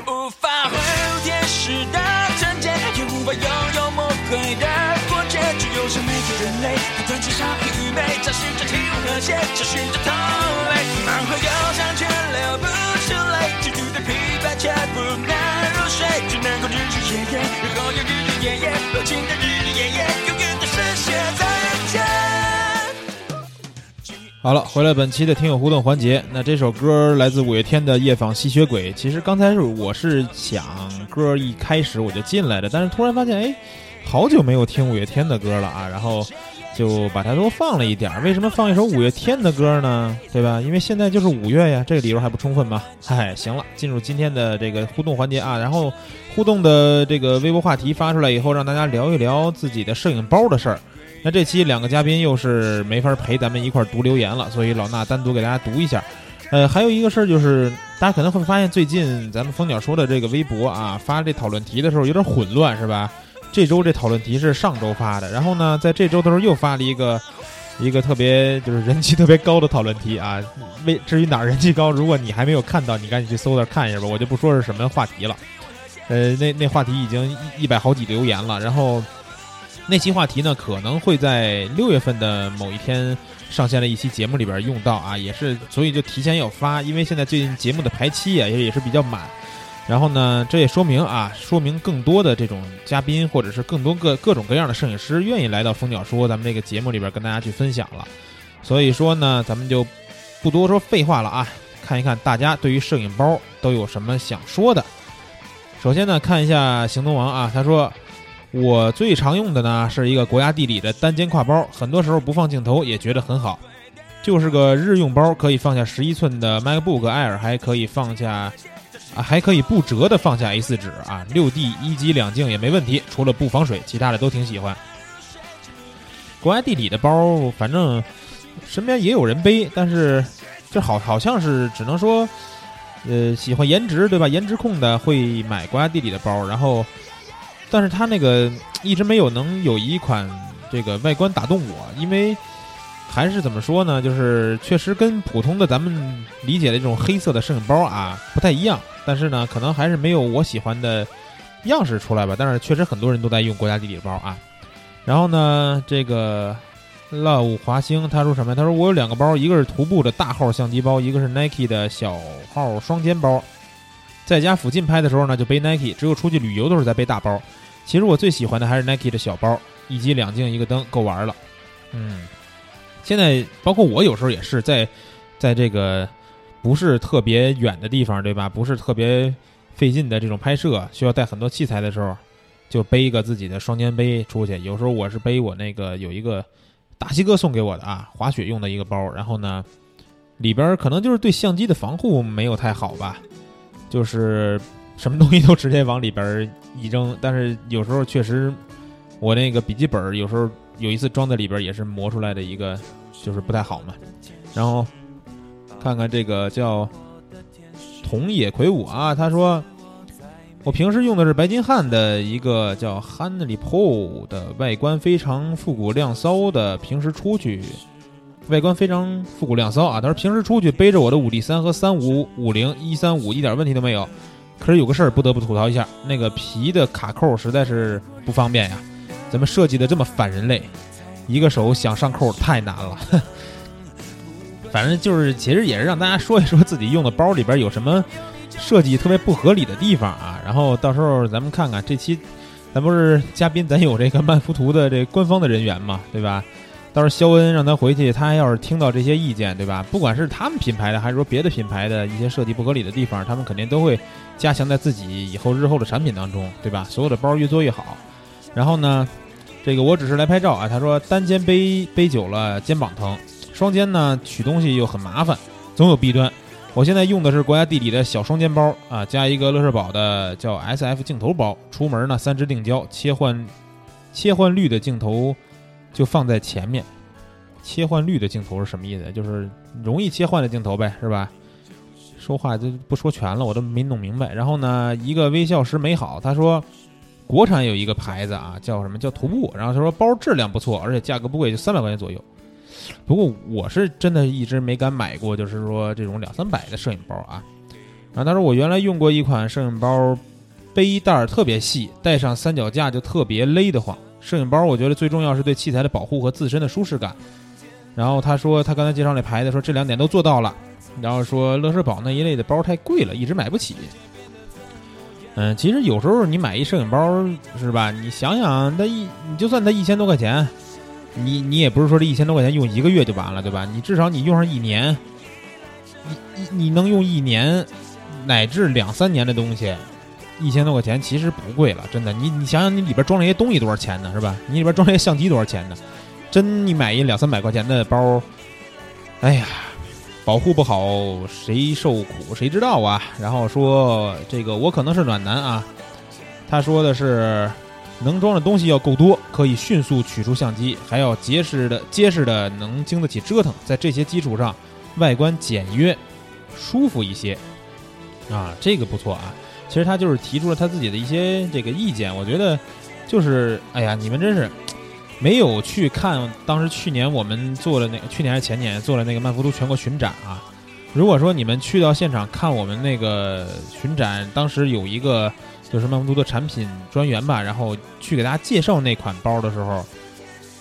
无法恢复天使的纯洁，也无法拥有魔鬼的果决，只有是每个人类不断减少愚昧，找寻着体温和谐，找寻着同类，满怀忧伤却却不能入睡，只能够日日夜夜，然后又日日夜夜，无尽的日日夜夜，永远的实现在人间。好了，回来本期的听友互动环节。那这首歌来自五月天的《夜访吸血鬼》。其实刚才是我是想歌一开始我就进来的，但是突然发现，哎，好久没有听五月天的歌了啊，然后就把它都放了一点儿。为什么放一首五月天的歌呢？对吧？因为现在就是五月呀，这个理由还不充分吗？嗨，行了，进入今天的这个互动环节啊，然后互动的这个微博话题发出来以后，让大家聊一聊自己的摄影包的事儿。那这期两个嘉宾又是没法陪咱们一块儿读留言了，所以老衲单独给大家读一下。呃，还有一个事儿就是，大家可能会发现最近咱们蜂鸟说的这个微博啊，发这讨论题的时候有点混乱，是吧？这周这讨论题是上周发的，然后呢，在这周的时候又发了一个一个特别就是人气特别高的讨论题啊。为至于哪儿人气高，如果你还没有看到，你赶紧去搜那看一下吧。我就不说是什么话题了。呃，那那话题已经一一百好几留言了，然后那期话题呢可能会在六月份的某一天上线的一期节目里边用到啊，也是所以就提前要发，因为现在最近节目的排期啊也也是比较满。然后呢，这也说明啊，说明更多的这种嘉宾或者是更多各各种各样的摄影师愿意来到蜂鸟说咱们这个节目里边跟大家去分享了。所以说呢，咱们就不多说废话了啊，看一看大家对于摄影包都有什么想说的。首先呢，看一下行动王啊，他说我最常用的呢是一个国家地理的单肩挎包，很多时候不放镜头也觉得很好，就是个日用包，可以放下十一寸的 MacBook Air，还可以放下。啊，还可以不折的放下 A4 纸啊，六 D 一机两镜也没问题，除了不防水，其他的都挺喜欢。国家地理的包，反正身边也有人背，但是这好好像是只能说，呃，喜欢颜值对吧？颜值控的会买国家地理的包，然后，但是他那个一直没有能有一款这个外观打动我，因为。还是怎么说呢？就是确实跟普通的咱们理解的这种黑色的摄影包啊不太一样，但是呢，可能还是没有我喜欢的样式出来吧。但是确实很多人都在用国家地理包啊。然后呢，这个 love 华星他说什么？他说我有两个包，一个是徒步的大号相机包，一个是 Nike 的小号双肩包。在家附近拍的时候呢，就背 Nike；只有出去旅游的时候才背大包。其实我最喜欢的还是 Nike 的小包，一机两镜一个灯够玩了。嗯。现在包括我有时候也是在，在这个不是特别远的地方，对吧？不是特别费劲的这种拍摄，需要带很多器材的时候，就背一个自己的双肩背出去。有时候我是背我那个有一个大西哥送给我的啊，滑雪用的一个包。然后呢，里边可能就是对相机的防护没有太好吧，就是什么东西都直接往里边一扔。但是有时候确实，我那个笔记本有时候。有一次装在里边也是磨出来的一个，就是不太好嘛。然后看看这个叫桐野魁梧啊，他说我平时用的是白金汉的一个叫 Henry Pro 的，外观非常复古亮骚的。平时出去外观非常复古亮骚啊，他说平时出去背着我的五 D 三和三五五零一三五一点问题都没有。可是有个事儿不得不吐槽一下，那个皮的卡扣实在是不方便呀。怎么设计的这么反人类？一个手想上扣太难了。反正就是，其实也是让大家说一说自己用的包里边有什么设计特别不合理的地方啊。然后到时候咱们看看这期，咱不是嘉宾，咱有这个曼福图的这官方的人员嘛，对吧？到时候肖恩让他回去，他要是听到这些意见，对吧？不管是他们品牌的，还是说别的品牌的一些设计不合理的地方，他们肯定都会加强在自己以后日后的产品当中，对吧？所有的包越做越好。然后呢？这个我只是来拍照啊。他说单肩背背久了肩膀疼，双肩呢取东西又很麻烦，总有弊端。我现在用的是国家地理的小双肩包啊，加一个乐视宝的叫 S F 镜头包。出门呢三支定焦，切换切换率的镜头就放在前面。切换率的镜头是什么意思？就是容易切换的镜头呗，是吧？说话就不说全了，我都没弄明白。然后呢，一个微笑时美好，他说。国产有一个牌子啊，叫什么叫徒步，然后他说包质量不错，而且价格不贵，就三百块钱左右。不过我是真的一直没敢买过，就是说这种两三百的摄影包啊。然后他说我原来用过一款摄影包，背带特别细，带上三脚架就特别勒得慌。摄影包我觉得最重要是对器材的保护和自身的舒适感。然后他说他刚才介绍那牌子说这两点都做到了，然后说乐视宝那一类的包太贵了，一直买不起。嗯，其实有时候你买一摄影包是吧？你想想，它一你就算它一千多块钱，你你也不是说这一千多块钱用一个月就完了，对吧？你至少你用上一年，你你能用一年乃至两三年的东西，一千多块钱其实不贵了，真的。你你想想，你里边装这些东西多少钱呢？是吧？你里边装这些相机多少钱呢？真你买一两三百块钱的包，哎呀。保护不好，谁受苦谁知道啊？然后说这个我可能是暖男啊，他说的是能装的东西要够多，可以迅速取出相机，还要结实的结实的能经得起折腾，在这些基础上，外观简约，舒服一些啊，这个不错啊。其实他就是提出了他自己的一些这个意见，我觉得就是哎呀，你们真是。没有去看当时去年我们做了那个去年还是前年做了那个曼福图全国巡展啊。如果说你们去到现场看我们那个巡展，当时有一个就是曼福图的产品专员吧，然后去给大家介绍那款包的时候，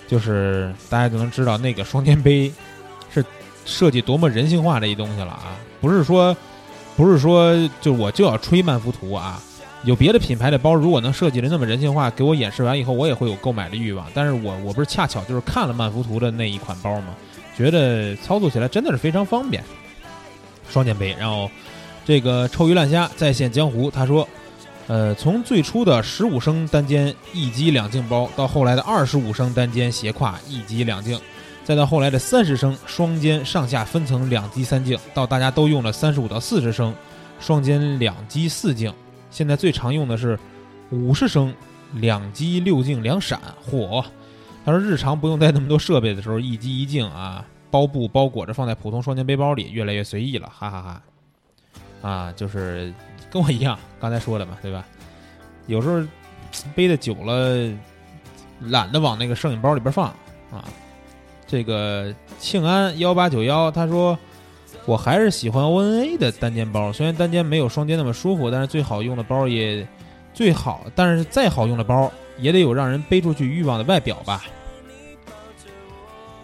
就是大家就能知道那个双肩背是设计多么人性化的一东西了啊！不是说不是说就我就要吹曼福图啊，有别的品牌的包如果能设计的那么人性化，给我演示完以后，我也会有购买的欲望。但是我我不是恰巧就是看了曼福图的那一款包嘛，觉得操作起来真的是非常方便。双肩背，然后这个臭鱼烂虾再现江湖，他说，呃，从最初的十五升单肩一击两镜包，到后来的二十五升单肩斜挎一击两镜，再到后来的三十升双肩上下分层两击三镜，到大家都用了三十五到四十升双肩两击四镜，现在最常用的是五十升两击六镜两闪，嚯！他说日常不用带那么多设备的时候，一击一镜啊。包布包裹着放在普通双肩背包里，越来越随意了，哈哈哈啊，就是跟我一样，刚才说的嘛，对吧？有时候背的久了，懒得往那个摄影包里边放啊。这个庆安幺八九幺他说，我还是喜欢 O N A 的单肩包，虽然单肩没有双肩那么舒服，但是最好用的包也最好，但是再好用的包也得有让人背出去欲望的外表吧。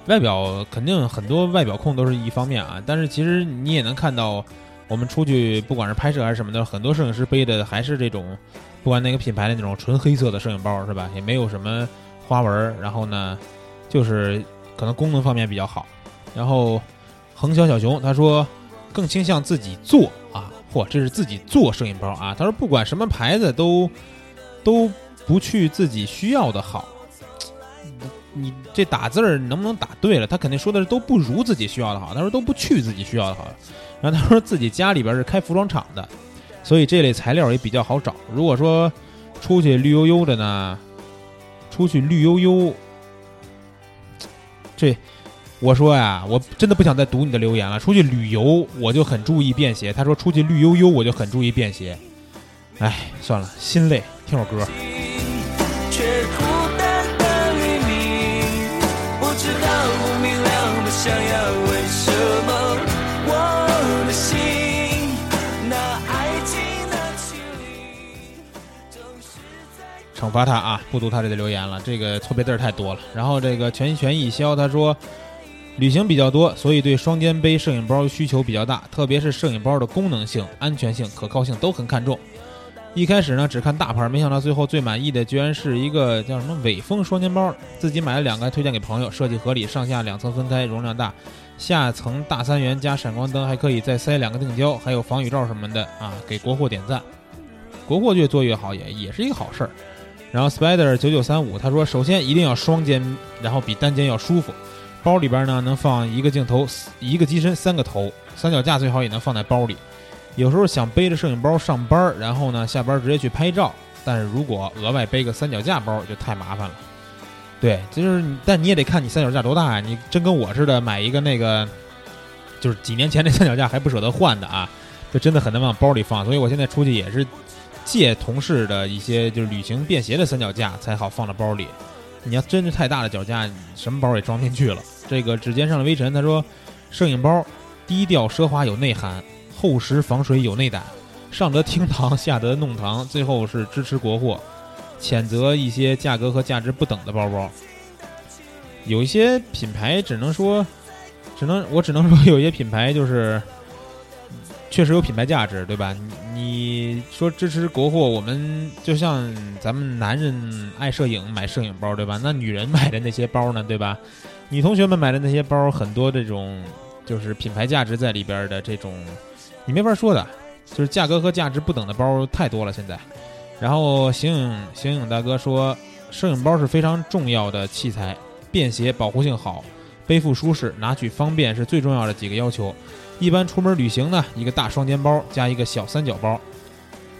外表肯定很多外表控都是一方面啊，但是其实你也能看到，我们出去不管是拍摄还是什么的，很多摄影师背的还是这种，不管哪个品牌的那种纯黑色的摄影包是吧？也没有什么花纹，然后呢，就是可能功能方面比较好。然后横小小熊他说，更倾向自己做啊，嚯，这是自己做摄影包啊。他说不管什么牌子都都不去自己需要的好。你这打字儿能不能打对了？他肯定说的是都不如自己需要的好。他说都不去自己需要的好。然后他说自己家里边是开服装厂的，所以这类材料也比较好找。如果说出去绿油油的呢，出去绿油油，这我说呀，我真的不想再读你的留言了。出去旅游我就很注意便携。他说出去绿油油我就很注意便携。哎，算了，心累，听首歌。惩罚他啊，不读他这个留言了，这个错别字儿太多了。然后这个全全一消他说，旅行比较多，所以对双肩背摄影包需求比较大，特别是摄影包的功能性、安全性、可靠性都很看重。一开始呢只看大牌，没想到最后最满意的居然是一个叫什么伟风双肩包，自己买了两个，还推荐给朋友，设计合理，上下两层分开，容量大，下层大三元加闪光灯，还可以再塞两个定焦，还有防雨罩什么的啊，给国货点赞。国货越做越好，也也是一个好事儿。然后 Spider 九九三五他说，首先一定要双肩，然后比单肩要舒服。包里边呢能放一个镜头、一个机身、三个头，三脚架最好也能放在包里。有时候想背着摄影包上班，然后呢下班直接去拍照，但是如果额外背个三脚架包就太麻烦了。对，就是，但你也得看你三脚架多大呀。你真跟我似的买一个那个，就是几年前那三脚架还不舍得换的啊，就真的很难往包里放。所以我现在出去也是借同事的一些就是旅行便携的三脚架才好放到包里。你要真是太大的脚架，什么包也装不进去了。这个指尖上的微尘他说，摄影包低调奢华有内涵。厚实防水有内胆，上得厅堂，下得弄堂，最后是支持国货，谴责一些价格和价值不等的包包。有一些品牌只能说，只能我只能说有一些品牌就是确实有品牌价值，对吧？你说支持国货，我们就像咱们男人爱摄影买摄影包，对吧？那女人买的那些包呢，对吧？女同学们买的那些包，很多这种就是品牌价值在里边的这种。你没法说的，就是价格和价值不等的包太多了现在。然后形影形影大哥说，摄影包是非常重要的器材，便携、保护性好、背负舒适、拿取方便是最重要的几个要求。一般出门旅行呢，一个大双肩包加一个小三角包。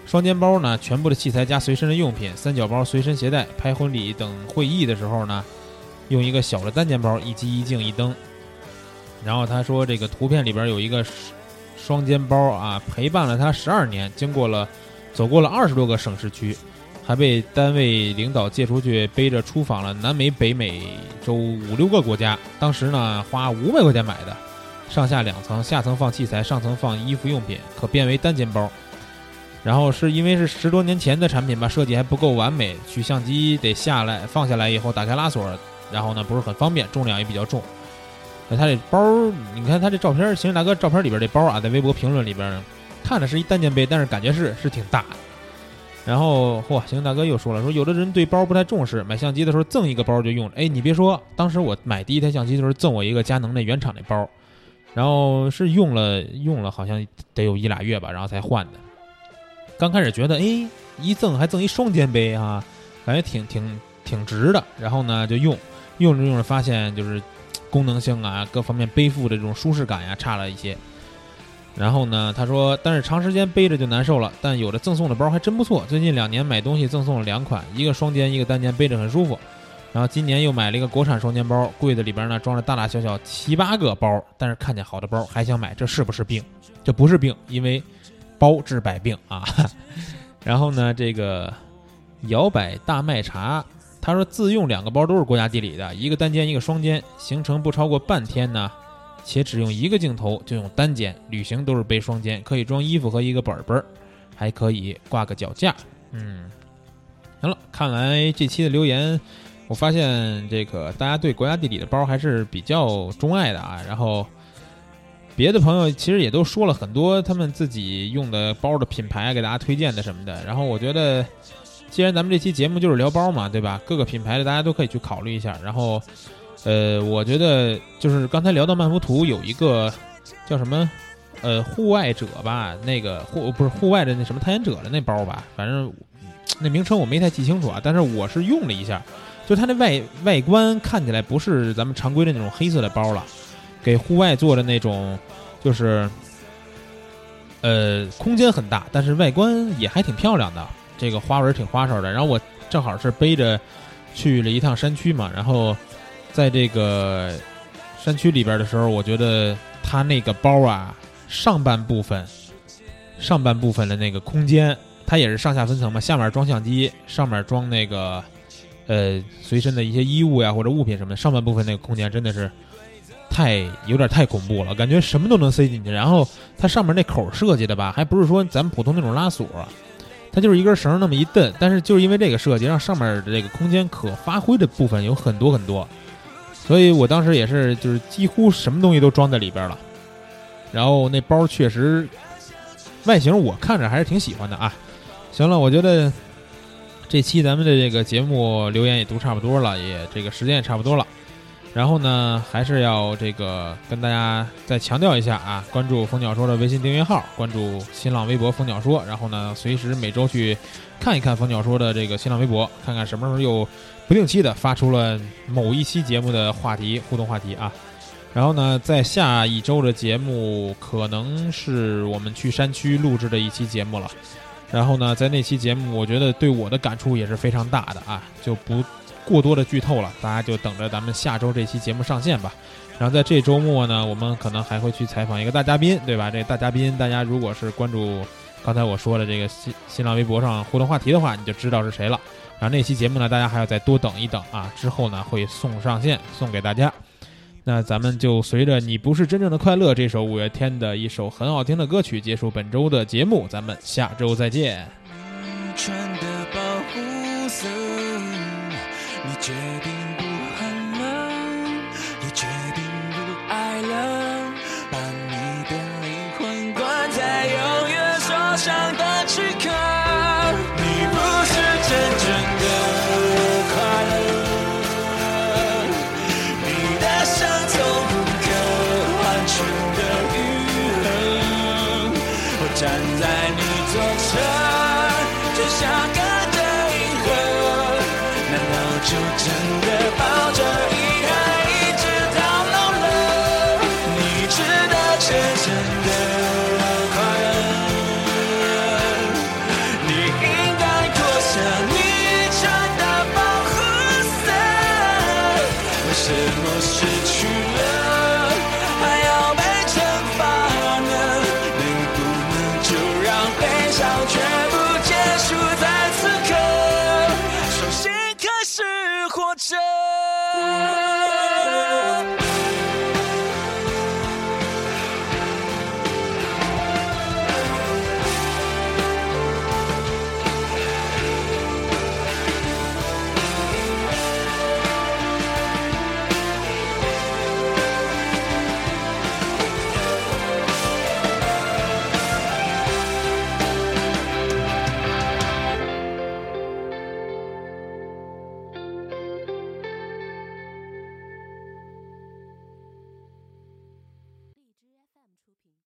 双肩包呢，全部的器材加随身的用品；三角包随身携带，拍婚礼等会议的时候呢，用一个小的单肩包，一机一镜一灯。然后他说，这个图片里边有一个。双肩包啊，陪伴了他十二年，经过了，走过了二十多个省市区，还被单位领导借出去背着出访了南美、北美洲五六个国家。当时呢，花五百块钱买的，上下两层，下层放器材，上层放衣服用品，可变为单肩包。然后是因为是十多年前的产品吧，设计还不够完美，取相机得下来放下来以后打开拉锁，然后呢不是很方便，重量也比较重。那他这包，你看他这照片，行大哥照片里边这包啊，在微博评论里边看着是一单肩背，但是感觉是是挺大的。然后嚯，行大哥又说了，说有的人对包不太重视，买相机的时候赠一个包就用了。哎，你别说，当时我买第一台相机的时候赠我一个佳能那原厂那包，然后是用了用了好像得有一俩月吧，然后才换的。刚开始觉得，哎，一赠还赠一双肩背啊，感觉挺挺挺值的。然后呢，就用用着用着发现，就是 功能性啊，各方面背负的这种舒适感呀，差了一些。然后呢，他说，但是长时间背着就难受了。但有的赠送的包还真不错，最近两年买东西赠送了两款，一个双肩，一个单肩，背着很舒服。然后今年又买了一个国产双肩包，柜子里边呢装着大大小小七八个包，但是看见好的包还想买，这是不是病？这不是病，因为包治百病啊。然后呢，这个摇摆大麦茶，他说自用两个包都是国家地理的，一个单肩，一个双肩，行程不超过半天呢。且只用一个镜头就用单肩，旅行都是背双肩，可以装衣服和一个本本，还可以挂个脚架。嗯，行了，看来这期的留言，我发现这个大家对国家地理的包还是比较钟爱的啊。然后别的朋友其实也都说了很多他们自己用的包的品牌，给大家推荐的什么的。然后我觉得，既然咱们这期节目就是聊包嘛，对吧？各个品牌的大家都可以去考虑一下。然后。呃，我觉得就是刚才聊到曼福图有一个叫什么，呃，户外者吧，那个户不是户外的那什么探险者的那包吧，反正那名称我没太记清楚啊。但是我是用了一下，就它那外外观看起来不是咱们常规的那种黑色的包了，给户外做的那种，就是呃空间很大，但是外观也还挺漂亮的，这个花纹挺花哨的。然后我正好是背着去了一趟山区嘛，然后。在这个山区里边的时候，我觉得它那个包啊，上半部分，上半部分的那个空间，它也是上下分层嘛，下面装相机，上面装那个呃随身的一些衣物呀或者物品什么的。上半部分那个空间真的是太有点太恐怖了，感觉什么都能塞进去。然后它上面那口设计的吧，还不是说咱们普通那种拉锁，它就是一根绳那么一蹬。但是就是因为这个设计，让上面的这个空间可发挥的部分有很多很多。所以我当时也是，就是几乎什么东西都装在里边了，然后那包确实外形我看着还是挺喜欢的啊。行了，我觉得这期咱们的这个节目留言也读差不多了，也这个时间也差不多了。然后呢，还是要这个跟大家再强调一下啊，关注蜂鸟说的微信订阅号，关注新浪微博蜂鸟说，然后呢，随时每周去看一看蜂鸟说的这个新浪微博，看看什么时候又。不定期的发出了某一期节目的话题互动话题啊，然后呢，在下一周的节目可能是我们去山区录制的一期节目了，然后呢，在那期节目，我觉得对我的感触也是非常大的啊，就不过多的剧透了，大家就等着咱们下周这期节目上线吧。然后在这周末呢，我们可能还会去采访一个大嘉宾，对吧？这大嘉宾，大家如果是关注刚才我说的这个新新浪微博上互动话题的话，你就知道是谁了。然后那期节目呢，大家还要再多等一等啊，之后呢会送上线送给大家。那咱们就随着《你不是真正的快乐》这首五月天的一首很好听的歌曲结束本周的节目，咱们下周再见。穿的保护色，你决定不喊了，也决定不爱了，把你的灵魂关在永远锁上的躯壳。